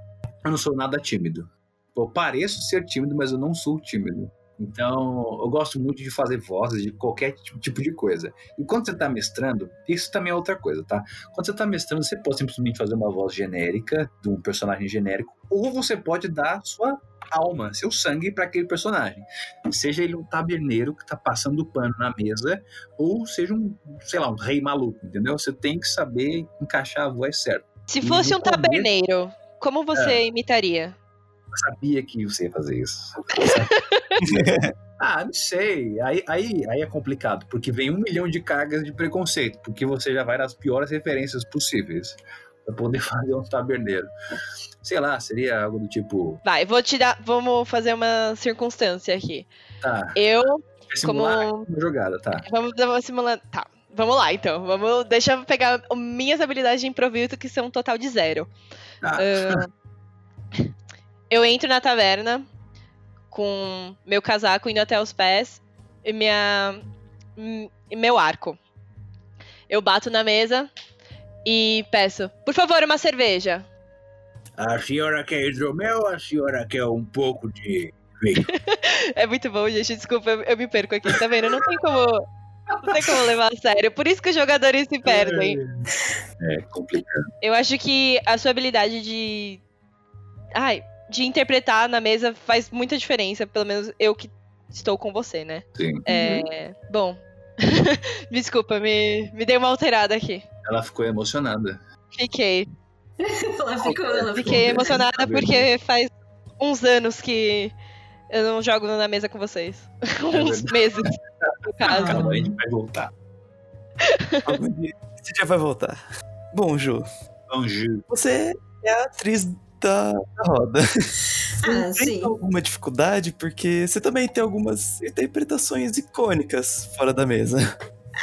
Speaker 4: Eu não sou nada tímido. Eu pareço ser tímido, mas eu não sou tímido. Então, eu gosto muito de fazer vozes de qualquer tipo- de coisa. E quando você tá mestrando, isso também é outra coisa, tá? Quando você tá mestrando, você pode simplesmente fazer uma voz genérica, de um personagem genérico, ou você pode dar sua alma, seu sangue para aquele personagem. Seja ele um taberneiro que tá passando pano na mesa, ou seja um, sei lá, um rei maluco, entendeu? Você tem que saber encaixar a voz certa.
Speaker 1: Se fosse um taberneiro, como você
Speaker 4: É.
Speaker 1: imitaria?
Speaker 4: Eu sabia que você ia fazer isso. Ah, não sei. Aí, aí, aí é complicado, porque vem um milhão de cargas de preconceito, porque você já vai nas piores referências possíveis para poder fazer um taberneiro. Sei lá, seria algo do tipo,
Speaker 1: Vai, vou te dar. Vamos fazer uma circunstância aqui.
Speaker 4: tá,
Speaker 1: Eu,
Speaker 4: simular
Speaker 1: como.
Speaker 4: uma jogada, tá.
Speaker 1: Vamos, vamos simular. Tá. Vamos lá, então. Vamos, deixa eu pegar minhas habilidades de improviso, que são um total de zero. Ah, eu entro na taverna com meu casaco indo até os pés e minha e meu arco. Eu bato na mesa e peço, por favor, uma cerveja.
Speaker 4: A senhora quer hidromel, a senhora quer um pouco de vinho.
Speaker 1: É muito bom, gente. Desculpa, eu, eu me perco aqui, tá vendo? Não tem como. Não tem como levar a sério. Por isso que os jogadores se perdem.
Speaker 4: É complicado.
Speaker 1: Eu acho que a sua habilidade de. Ai, de interpretar na mesa faz muita diferença. Pelo menos eu que estou com você, né?
Speaker 4: Sim.
Speaker 1: É. Bom. Desculpa, me, me dei uma alterada aqui.
Speaker 4: Ela ficou emocionada.
Speaker 1: Fiquei.
Speaker 3: Ela ficou, ela ficou.
Speaker 1: Fiquei emocionada porque faz uns anos que eu não jogo na mesa com vocês. uns
Speaker 4: verdade.
Speaker 1: meses, no caso.
Speaker 4: Calma, a gente vai voltar.
Speaker 2: Esse dia vai voltar. Bom, Ju,
Speaker 4: Anju.
Speaker 2: você é a atriz da, da roda.
Speaker 3: Ah,
Speaker 2: Tem
Speaker 3: sim.
Speaker 2: alguma dificuldade? Porque você também tem algumas interpretações icônicas fora da mesa.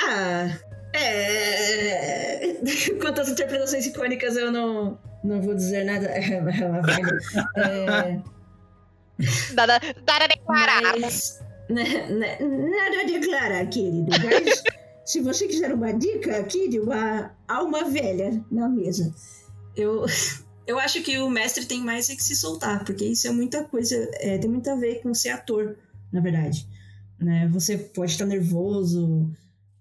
Speaker 3: Ah, é. Quanto às interpretações icônicas, eu não, não vou dizer nada. É uma velha. É,
Speaker 1: Dada, dada declarar.
Speaker 3: mas. né, né, nada a declarar, querido. Mas se você quiser uma dica aqui de uma alma velha na mesa, eu. Eu acho que o mestre tem mais é que se soltar, porque isso é muita coisa, é, tem muito a ver com ser ator, na verdade. Né? Você pode estar nervoso,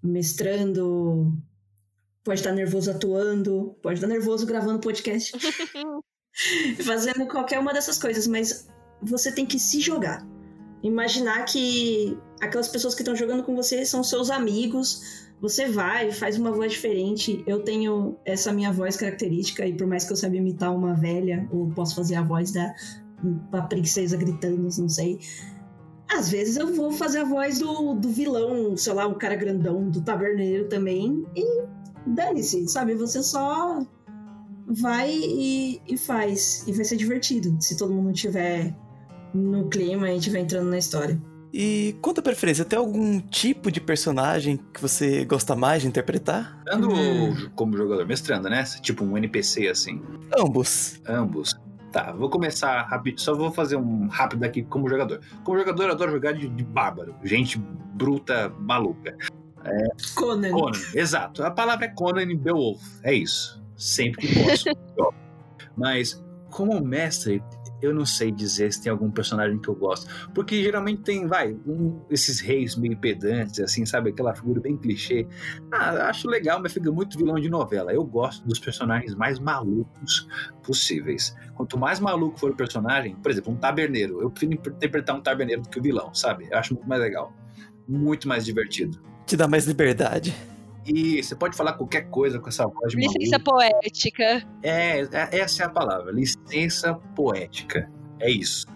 Speaker 3: mestrando, pode estar nervoso atuando, pode estar nervoso gravando podcast, fazendo qualquer uma dessas coisas, mas você tem que se jogar. Imaginar que aquelas pessoas que estão jogando com você são seus amigos. Você vai, faz uma voz diferente. Eu tenho essa minha voz característica, e por mais que eu saiba imitar uma velha, ou posso fazer a voz da, princesa gritando, não sei. Às vezes eu vou fazer a voz do, do vilão, sei lá, o cara grandão, do taverneiro também, e dane-se, sabe? Você só vai e, e faz. E vai ser divertido se todo mundo tiver no clima e estiver entrando na história.
Speaker 2: E quanto à preferência, tem algum tipo de personagem que você gosta mais de interpretar?
Speaker 4: Mestrando
Speaker 3: Hum.
Speaker 4: como jogador, mestrando, né? Tipo um NPC assim.
Speaker 2: Ambos.
Speaker 4: Ambos. Tá, vou começar rápido. Só vou fazer um rápido aqui como jogador. Como jogador, eu adoro jogar de, de bárbaro. Gente bruta, maluca.
Speaker 3: Conan.
Speaker 4: Conan, exato. A palavra é Conan em Beowulf. É isso. Sempre que posso. Mas, como mestre, eu não sei dizer se tem algum personagem que eu gosto. Porque geralmente tem, vai, um- esses reis meio pedantes, assim, sabe? Aquela figura bem clichê. Ah, acho legal, mas fica muito vilão de novela. Eu gosto dos personagens mais malucos possíveis. Quanto mais maluco for o personagem, por exemplo, um taberneiro. Eu prefiro interpretar um taberneiro do que o vilão, sabe? Eu acho muito mais legal. Muito mais divertido.
Speaker 2: Te dá mais liberdade.
Speaker 4: E você pode falar qualquer coisa com essa voz de
Speaker 1: Licença
Speaker 4: maluco.
Speaker 1: poética.
Speaker 4: É, é, essa é a palavra. Licença poética. É isso.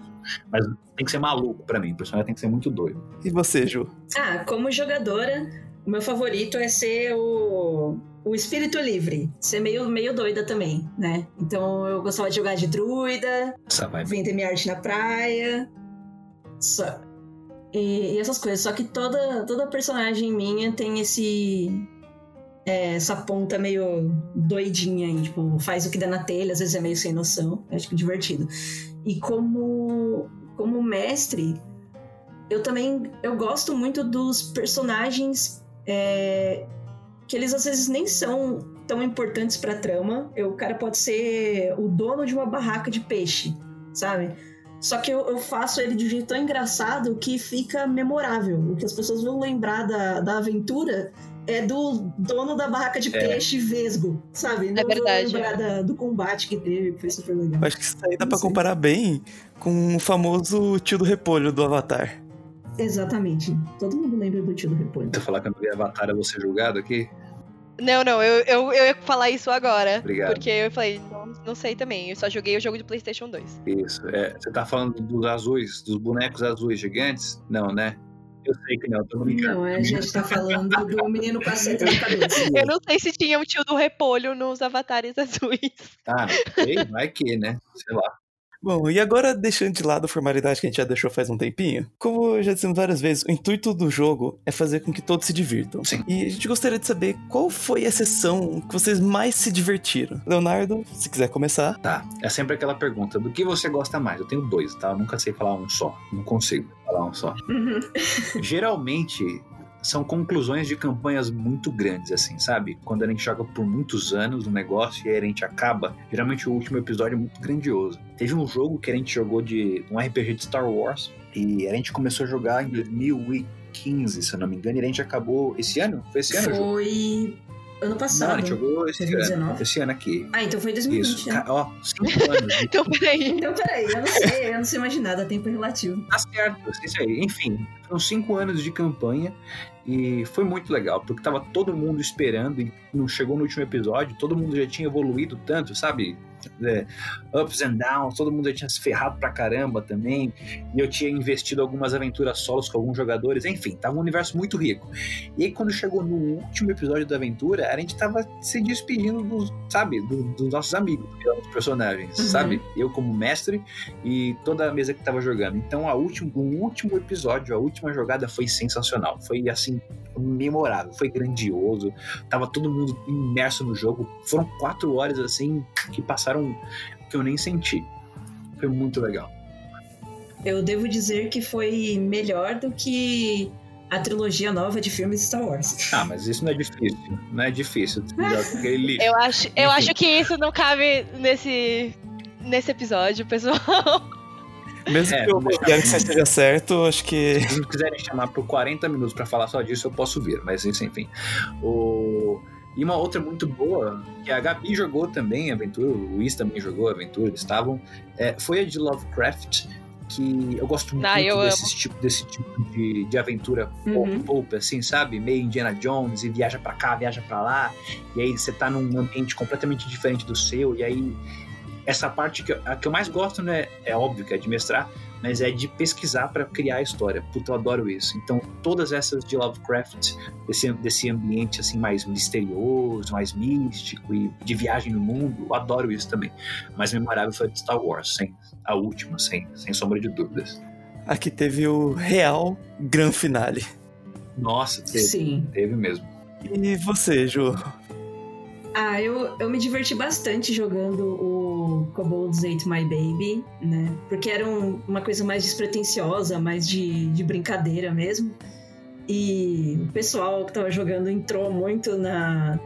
Speaker 4: Mas tem que ser maluco pra mim. O personagem tem que ser muito doido.
Speaker 2: E você, Ju?
Speaker 3: Ah, como jogadora, o meu favorito é ser o, o espírito livre. Ser meio, meio doida também, né? Então eu gostava de jogar de druida, vender minha arte na praia. Só- E, e essas coisas. Só que toda, toda personagem minha tem esse. É, essa ponta meio doidinha aí, tipo, faz o que dá na telha, às vezes é meio sem noção. Eu acho que é divertido. E como, como mestre, eu também eu gosto muito dos personagens é, que eles às vezes nem são tão importantes pra trama. Eu- O cara pode ser o dono de uma barraca de peixe, sabe? Só que eu, eu faço ele de um jeito tão engraçado que fica memorável. O que as pessoas vão lembrar da, da aventura é do dono da barraca de
Speaker 4: É.
Speaker 3: peixe vesgo, sabe? Não
Speaker 1: verdade.
Speaker 3: vão lembrar da- do combate que teve, que foi super legal.
Speaker 2: Acho que isso aí dá pra
Speaker 3: sei.
Speaker 2: comparar bem com o famoso tio do repolho do Avatar.
Speaker 3: Exatamente. Todo mundo lembra do tio do repolho.
Speaker 4: Você falar que eu não vi Avatar, eu vou ser julgado aqui?
Speaker 1: Não, não, eu, eu, eu ia falar isso agora.
Speaker 4: Obrigado.
Speaker 1: Porque eu falei, não, não sei também. Eu só joguei o jogo de PlayStation 2.
Speaker 4: Isso. É, você tá falando dos azuis, dos bonecos azuis gigantes? Não, né? Eu sei que não, tô brincando.
Speaker 3: Não, a gente tá falando do menino com a seta na cabeça.
Speaker 1: Eu não sei se tinha um tio do repolho nos avatares azuis.
Speaker 4: Ah, sei, vai que, né? Sei lá.
Speaker 2: Bom, e agora deixando de lado a formalidade que a gente já deixou faz um tempinho, como já dissemos várias vezes, o intuito do jogo é fazer com que todos se divirtam.
Speaker 4: Sim.
Speaker 2: E a gente gostaria de saber qual foi a sessão que vocês mais se divertiram. Leonardo, se quiser começar.
Speaker 4: Tá, é sempre aquela pergunta: do que você gosta mais? Eu tenho dois, tá? Eu nunca sei falar um só. Não consigo falar um só. Geralmente são conclusões de campanhas muito grandes, assim, sabe? Quando a gente joga por muitos anos no negócio e aí a gente acaba. Geralmente o último episódio é muito grandioso. Teve um jogo que a gente jogou de um RPG de Star Wars e a gente começou a jogar em 2015, se eu não me engano, e a gente acabou esse ano? Foi esse ano? o jogo?
Speaker 3: Foi ano
Speaker 4: Não, a
Speaker 3: passado.
Speaker 4: gente jogou esse ano.
Speaker 3: 2019?
Speaker 4: Esse ano aqui.
Speaker 3: Ah, então foi 2020,
Speaker 4: Isso.
Speaker 3: né?
Speaker 4: Ó, cinco anos.
Speaker 1: Então, peraí.
Speaker 3: Então, peraí, eu não sei, eu não sei mais nada, tempo é relativo.
Speaker 4: Tá certo, isso aí. Enfim, foram cinco anos de campanha e foi muito legal, porque tava todo mundo esperando e não chegou no último episódio, todo mundo já tinha evoluído tanto, sabe? É, ups and downs, todo mundo já tinha se ferrado pra caramba também, e eu tinha investido algumas aventuras solos com alguns jogadores, enfim, tava um universo muito rico. E aí, quando chegou no último episódio da aventura, a gente tava se despedindo dos, sabe, do- dos nossos amigos, dos personagens,
Speaker 3: Uhum.
Speaker 4: sabe? Eu como mestre e toda a mesa que tava jogando. Então, a último, o último episódio, a última jogada foi sensacional. Foi assim, memorável, foi grandioso. Tava todo mundo imerso no jogo. Foram quatro horas assim que passaram que eu nem senti. Foi muito legal.
Speaker 3: Eu devo dizer que foi melhor do que a trilogia nova de filmes Star Wars.
Speaker 4: Ah, mas isso não é difícil. Não é difícil. Aquele.
Speaker 1: Eu acho, eu acho que isso não cabe nesse, nesse episódio, pessoal.
Speaker 2: Mesmo
Speaker 4: É,
Speaker 2: que o
Speaker 4: vamos deixar
Speaker 2: Galaxy
Speaker 4: assim.
Speaker 2: certo, acho que.
Speaker 4: Se eles quiserem chamar por 40 minutos pra falar só disso, eu posso vir. Mas isso, enfim. O... E uma outra muito boa, que a Gabi jogou também, aventura, o Luiz também jogou a aventura, eles estavam, é, foi a de Lovecraft, que eu gosto muito
Speaker 1: Ah, eu
Speaker 4: desse, tipo, desse tipo de, de aventura
Speaker 3: Uhum.
Speaker 4: pulp, assim, sabe? Meio Indiana Jones, e viaja pra cá, viaja pra lá, e aí você tá num ambiente completamente diferente do seu, e aí essa parte que eu, a que eu mais gosto, né, é óbvio que é de mestrar, mas é de pesquisar pra criar a história. Puta, eu adoro isso. Então, todas essas de Lovecraft, desse, desse ambiente assim mais misterioso, mais místico e de viagem no mundo, eu adoro isso também. Mas memorável foi a de Star Wars, sem, a última, sem, sem sombra de dúvidas.
Speaker 2: Aqui teve o real gran finale.
Speaker 4: Nossa, teve,
Speaker 3: Sim.
Speaker 4: teve mesmo.
Speaker 2: E você, Ju?
Speaker 3: Ah, eu, eu me diverti bastante jogando o Kobolds Ate My Baby, né? Porque era um- uma coisa mais despretensiosa, mais de, de brincadeira mesmo. E o pessoal que tava jogando entrou muito na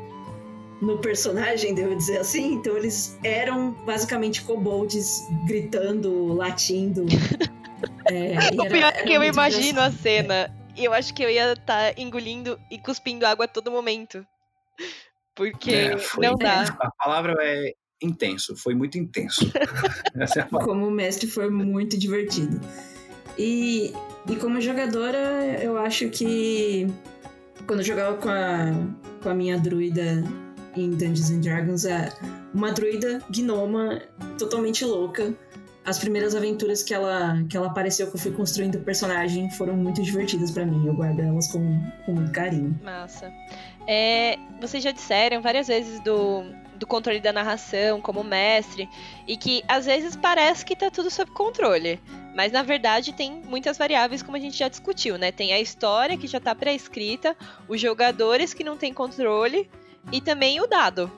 Speaker 3: no personagem, devo dizer assim. Então eles eram basicamente kobolds gritando, latindo. É, e
Speaker 1: O
Speaker 3: era-
Speaker 1: pior é que eu imagino a cena. Eu acho que eu ia estar engolindo e cuspindo água a todo momento. Porque
Speaker 4: É, foi-
Speaker 1: não dá.
Speaker 4: A palavra é intenso, foi muito intenso. Essa é a palavra.
Speaker 3: como mestre foi muito divertido. E, e como jogadora, eu acho que quando eu jogava com a, com a minha druida em Dungeons and Dragons. É uma druida gnoma totalmente louca. As primeiras aventuras que ela, que ela apareceu, que eu fui construindo o personagem, foram muito divertidas para mim. Eu guardo elas com, com muito carinho.
Speaker 1: Massa. É, vocês já disseram várias vezes do, do controle da narração como mestre, e que às vezes parece que tá tudo sob controle. Mas na verdade tem muitas variáveis, como a gente já discutiu, né? Tem a história que já tá pré-escrita, os jogadores que não têm controle e também o dado.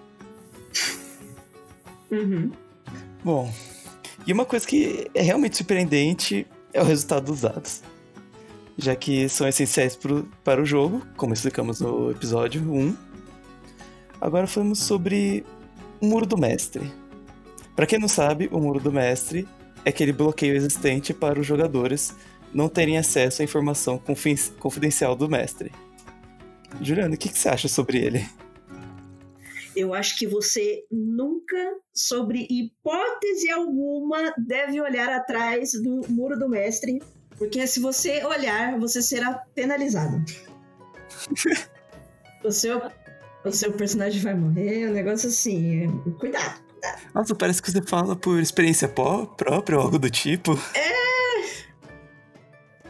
Speaker 3: Uhum.
Speaker 2: Bom, e uma coisa que é realmente surpreendente é o resultado dos dados. Já que são essenciais pro, para o jogo, como explicamos no episódio 1. Agora falamos sobre o Muro do Mestre. Para quem não sabe, o Muro do Mestre é aquele bloqueio existente para os jogadores não terem acesso à informação confidencial do mestre. Juliano, o que, que você acha sobre ele?
Speaker 3: Eu acho que você nunca, sobre hipótese alguma, deve olhar atrás do muro do mestre, porque se você olhar, você será penalizado. o, seu, o seu personagem vai morrer, um negócio assim. Cuidado, cuidado.
Speaker 2: Nossa, parece que você fala por experiência própria ou algo do tipo.
Speaker 3: É.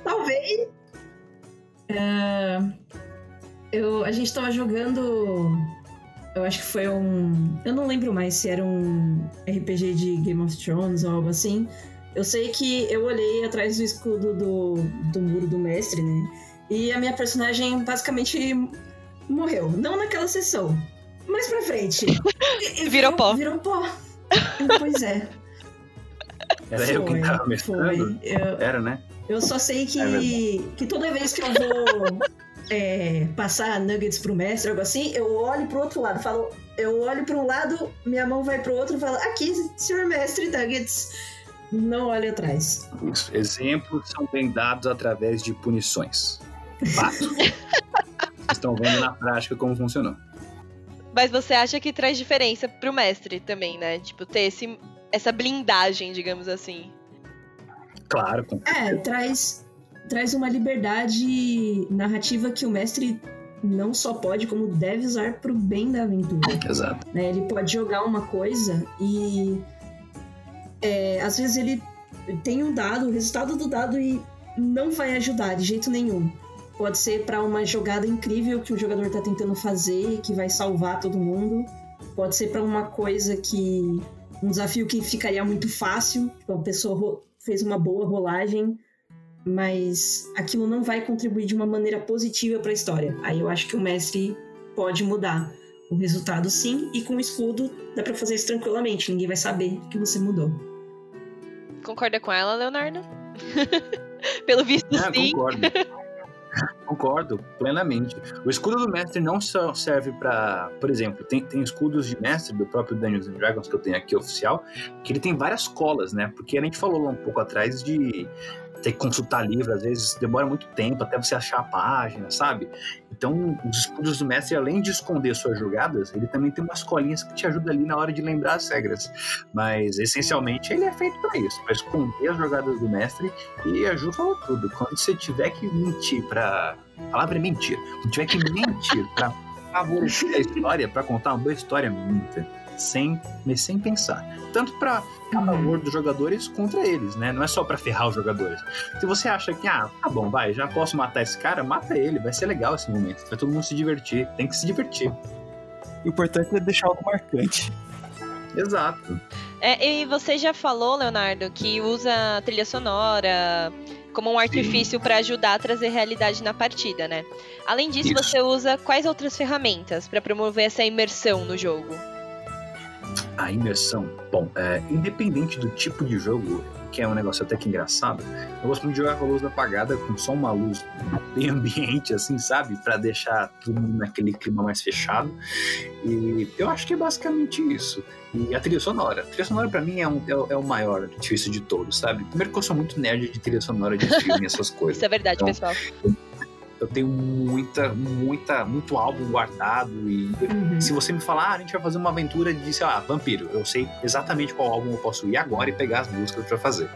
Speaker 3: Talvez. Uh, eu, a gente tava jogando eu acho que foi um. Eu não lembro mais se era um RPG de Game of Thrones ou algo assim. Eu sei que eu olhei atrás do escudo do, do muro do mestre, né? E a minha personagem basicamente morreu. Não naquela sessão. Mais pra frente.
Speaker 1: E, virou, pó.
Speaker 3: Virou pó. pois é.
Speaker 4: Era foi, eu quem tava mestrando? Eu, Era, né?
Speaker 3: Eu só sei que, é que toda vez que eu vou é, passar nuggets pro mestre, algo assim, eu olho pro outro lado, falo, eu olho para um lado, minha mão vai pro outro e falo, aqui, senhor mestre nuggets, não olhe atrás.
Speaker 4: Isso. Exemplos são bem dados através de punições. Fato. Estão vendo na prática como funcionou.
Speaker 1: Mas você acha que traz diferença pro mestre também, né? Tipo, ter esse, essa blindagem, digamos assim.
Speaker 4: Claro. Com
Speaker 3: é, traz, traz uma liberdade narrativa que o mestre não só pode, como deve usar pro bem da aventura.
Speaker 4: Exato.
Speaker 3: Né? Ele pode jogar uma coisa e. É, às vezes ele tem um dado, o resultado do dado e não vai ajudar de jeito nenhum. Pode ser para uma jogada incrível que o jogador tá tentando fazer, que vai salvar todo mundo. Pode ser para uma coisa que. um desafio que ficaria muito fácil, tipo, a pessoa fez uma boa rolagem mas aquilo não vai contribuir de uma maneira positiva para a história. Aí eu acho que o mestre pode mudar o resultado sim, e com o escudo dá para fazer isso tranquilamente, ninguém vai saber que você mudou.
Speaker 1: Concorda com ela, Leonardo? Pelo visto,
Speaker 4: é,
Speaker 1: sim.
Speaker 4: Concordo. Concordo plenamente. O escudo do mestre não só serve para, por exemplo, tem, tem escudos de mestre do próprio Dungeons and Dragons que eu tenho aqui oficial, que ele tem várias colas, né? Porque a gente falou lá um pouco atrás de ter que consultar livro, às vezes demora muito tempo até você achar a página, sabe? Então, os escudos do mestre, além de esconder suas jogadas, ele também tem umas colinhas que te ajudam ali na hora de lembrar as regras. Mas, essencialmente, ele é feito para isso, para esconder as jogadas do mestre e ajuda falou tudo. Quando você tiver que mentir para a palavra é mentir. Quando tiver que mentir para favorecer a história, para contar uma boa história, minta sem, mas sem pensar. Tanto para a uhum. favor dos jogadores contra eles, né? Não é só para ferrar os jogadores. Se você acha que, ah, tá bom, vai, já posso matar esse cara, mata ele, vai ser legal esse momento. Vai todo mundo se divertir, tem que se divertir.
Speaker 2: O importante é deixar algo marcante.
Speaker 4: Exato.
Speaker 1: É, e você já falou, Leonardo, que usa trilha sonora como um artifício para ajudar a trazer realidade na partida, né? Além disso, Isso. você usa quais outras ferramentas para promover essa imersão no jogo?
Speaker 4: A imersão. Bom, é, independente do tipo de jogo, que é um negócio até que engraçado, eu gosto muito de jogar com a luz apagada, com só uma luz bem ambiente, assim, sabe? para deixar tudo naquele clima mais fechado. E eu acho que é basicamente isso. E a trilha sonora. A trilha sonora, pra mim, é, um, é, é o maior difícil de todos, sabe? Primeiro que eu sou muito nerd de trilha sonora de filme, essas coisas.
Speaker 1: Isso é verdade, então, pessoal
Speaker 4: eu tenho muita, muita, muito álbum guardado e uhum. se você me falar, ah, a gente vai fazer uma aventura de, sei lá, vampiro, eu sei exatamente qual álbum eu posso ir agora e pegar as músicas para fazer.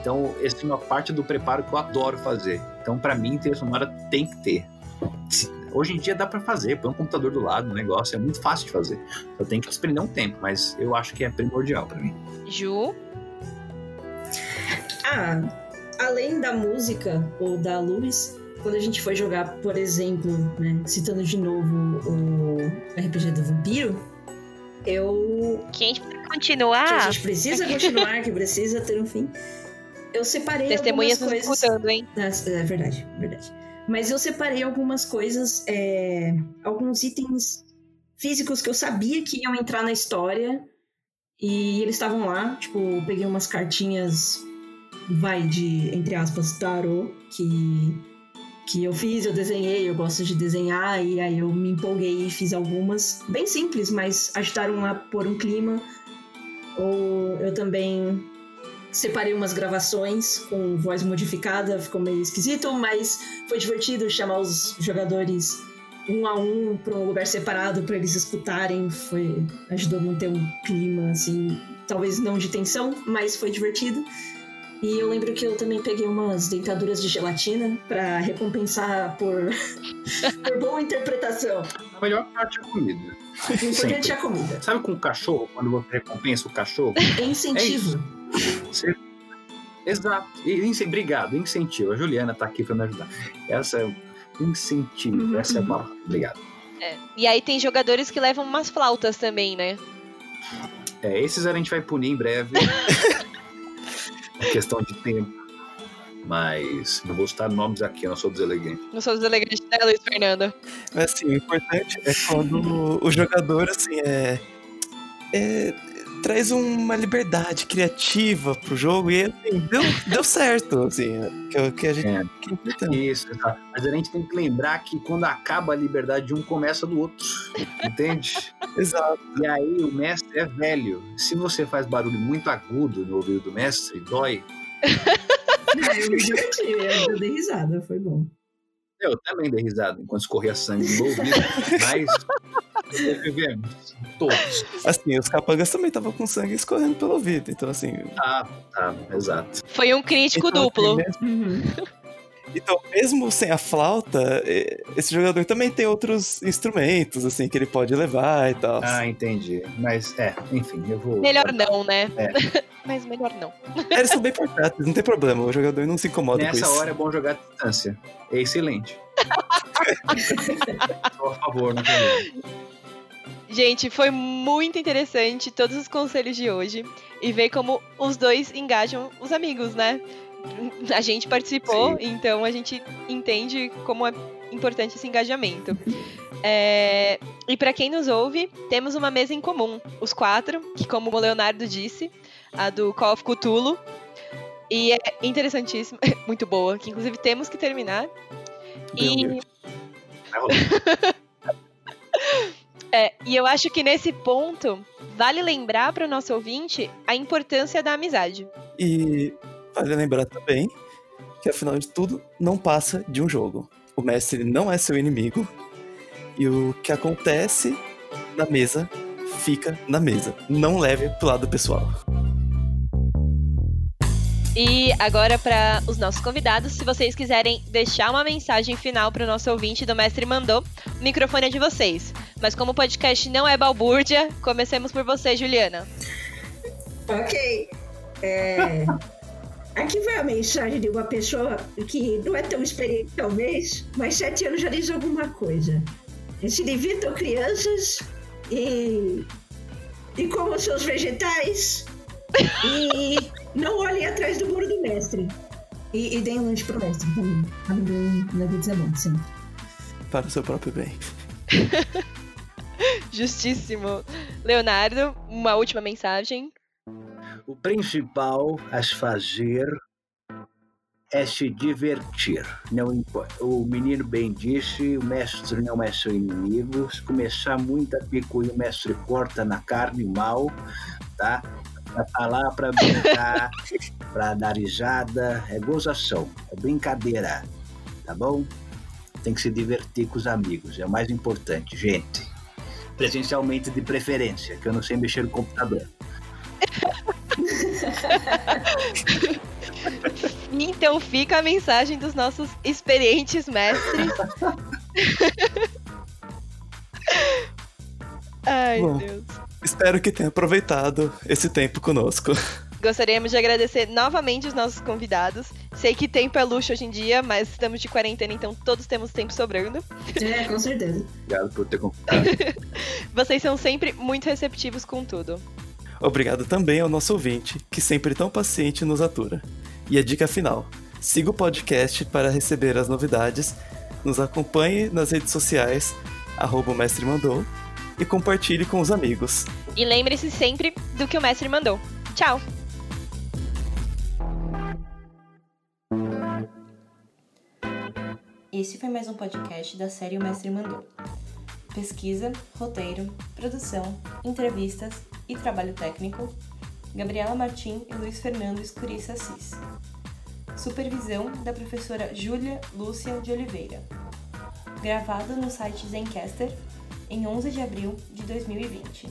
Speaker 4: Então, essa é uma parte do preparo que eu adoro fazer. Então, para mim, trilha sonora tem que ter. Hoje em dia dá pra fazer, põe um computador do lado, o negócio é muito fácil de fazer. Só tem que desprender um tempo, mas eu acho que é primordial pra mim.
Speaker 1: Ju,
Speaker 3: Ah, além da música ou da luz, quando a gente foi jogar, por exemplo, né, citando de novo o RPG do Vampiro, eu que a
Speaker 1: continuar?
Speaker 3: gente precisa continuar, que precisa ter um fim. Eu separei
Speaker 1: Testemunhas
Speaker 3: algumas coisas.
Speaker 1: escutando, hein?
Speaker 3: Das- É verdade, verdade. Mas eu separei algumas coisas, é, alguns itens físicos que eu sabia que iam entrar na história e eles estavam lá. Tipo, eu peguei umas cartinhas, vai, de, entre aspas, tarô, que, que eu fiz, eu desenhei, eu gosto de desenhar, e aí eu me empolguei e fiz algumas, bem simples, mas ajudaram a pôr um clima. Ou eu também separei umas gravações com voz modificada, ficou meio esquisito, mas foi divertido chamar os jogadores um a um para um lugar separado para eles escutarem, foi ajudou a manter um clima assim, talvez não de tensão, mas foi divertido. E eu lembro que eu também peguei umas dentaduras de gelatina para recompensar por, por boa interpretação.
Speaker 4: A melhor parte é a comida.
Speaker 3: O importante é a comida.
Speaker 4: Sabe com o cachorro, quando você recompensa o cachorro?
Speaker 3: É incentivo.
Speaker 4: Você- Exato. E, Obrigado, incentivo. A Juliana tá aqui pra me ajudar. Essa é o incentivo.
Speaker 3: Uhum,
Speaker 4: Essa é a
Speaker 3: uhum.
Speaker 4: palavra. Obrigado.
Speaker 1: É. E aí tem jogadores que levam umas flautas também, né?
Speaker 4: É, esses a gente vai punir em breve. questão de tempo. Mas não vou citar nomes aqui, eu não sou deselegante.
Speaker 1: Não sou deselegante, né, Luiz Fernando?
Speaker 2: Mas assim, o importante é quando o jogador, assim, é. é- traz uma liberdade criativa pro jogo e assim, deu, deu certo, assim, que, é que a gente
Speaker 4: É.
Speaker 2: que é.
Speaker 4: Isso, exato. Mas a gente tem que lembrar que quando acaba a liberdade de um, começa do outro. Entende?
Speaker 2: Exato.
Speaker 4: E aí o mestre é velho. Se você faz barulho muito agudo no ouvido do mestre, dói.
Speaker 3: Ah, eu me diverti, eu dei risada, foi bom.
Speaker 4: Eu também dei risada enquanto escorria sangue no ouvido, mas sobrevivemos. Todos.
Speaker 2: Assim, os capangas também estavam com sangue escorrendo pelo ouvido, então assim.
Speaker 4: Tá, tá, exato.
Speaker 1: Foi um crítico
Speaker 2: então,
Speaker 1: duplo.
Speaker 2: assim, mesmo-
Speaker 3: Uhum.
Speaker 2: Então, mesmo sem a flauta, esse jogador também tem outros instrumentos, assim, que ele pode levar e tal.
Speaker 4: Ah, entendi. Mas, é, enfim, eu vou.
Speaker 1: Melhor não, né?
Speaker 4: É.
Speaker 1: Mas melhor não.
Speaker 2: Eles são bem portáteis, não tem problema, o jogador não se incomoda com
Speaker 4: Nessa
Speaker 2: isso.
Speaker 4: hora é bom jogar à distância. É excelente. A favor, não tem
Speaker 1: Gente, foi muito interessante todos os conselhos de hoje e ver como os dois engajam os amigos, né? A gente participou, então a gente entende como é importante esse engajamento. É, E para quem nos ouve, temos uma mesa em comum, os quatro, que como o Leonardo disse, a do Call of Cthulhu. E é interessantíssima, muito boa, que inclusive temos que terminar. E. É, e eu acho que nesse ponto vale lembrar para o nosso ouvinte a importância da amizade.
Speaker 2: E vale lembrar também que, afinal de tudo, não passa de um jogo. O mestre não é seu inimigo. E o que acontece na mesa fica na mesa. Não leve pro lado pessoal.
Speaker 1: E agora para os nossos convidados, se vocês quiserem deixar uma mensagem final para o nosso ouvinte do Mestre Mandou, o microfone é de vocês. Mas como o podcast não é balbúrdia, comecemos por você, Juliana.
Speaker 3: Ok. É, Aqui vai a mensagem de uma pessoa que não é tão experiente, talvez, mas sete anos já diz alguma coisa. Se divirtam crianças e. e comam seus vegetais e não olhem atrás do muro do mestre. E, e deem lanche pro mestre também. Amendoim, nuggets é bom, sim.
Speaker 2: Para o seu próprio bem.
Speaker 1: Justíssimo. Leonardo, uma última mensagem.
Speaker 4: O principal a se fazer é se divertir. Não importa. O menino bem disse, o mestre não é seu inimigo. Se começar muita picuinha, o mestre corta na carne mal, tá? Pra falar, pra brincar, pra dar risada, é gozação, é brincadeira, tá bom? Tem que se divertir com os amigos, é o mais importante, gente. Presencialmente de preferência, que eu não sei mexer no computador.
Speaker 1: Então fica a mensagem dos nossos experientes mestres. Ai,
Speaker 2: Bom.
Speaker 1: Deus.
Speaker 2: Espero que tenha aproveitado esse tempo conosco.
Speaker 1: Gostaríamos de agradecer novamente os nossos convidados. Sei que tempo é luxo hoje em dia, mas estamos de quarentena, então todos temos tempo sobrando.
Speaker 3: É, com certeza.
Speaker 4: Obrigado por ter convidado.
Speaker 1: Vocês são sempre muito receptivos com tudo.
Speaker 2: Obrigado também ao nosso ouvinte, que sempre tão paciente nos atura. E a dica final: siga o podcast para receber as novidades, nos acompanhe nas redes sociais, arroba o Mestre Mandou, e compartilhe com os amigos.
Speaker 1: E lembre-se sempre do que o mestre mandou. Tchau!
Speaker 5: Esse foi mais um podcast da série O Mestre Mandou. Pesquisa, roteiro, produção, entrevistas e trabalho técnico, Gabriela Martim e Luiz Fernando Escuriça Assis. Supervisão da professora Júlia Lúcia de Oliveira. Gravado no site Zencaster em 11 de abril de 2020.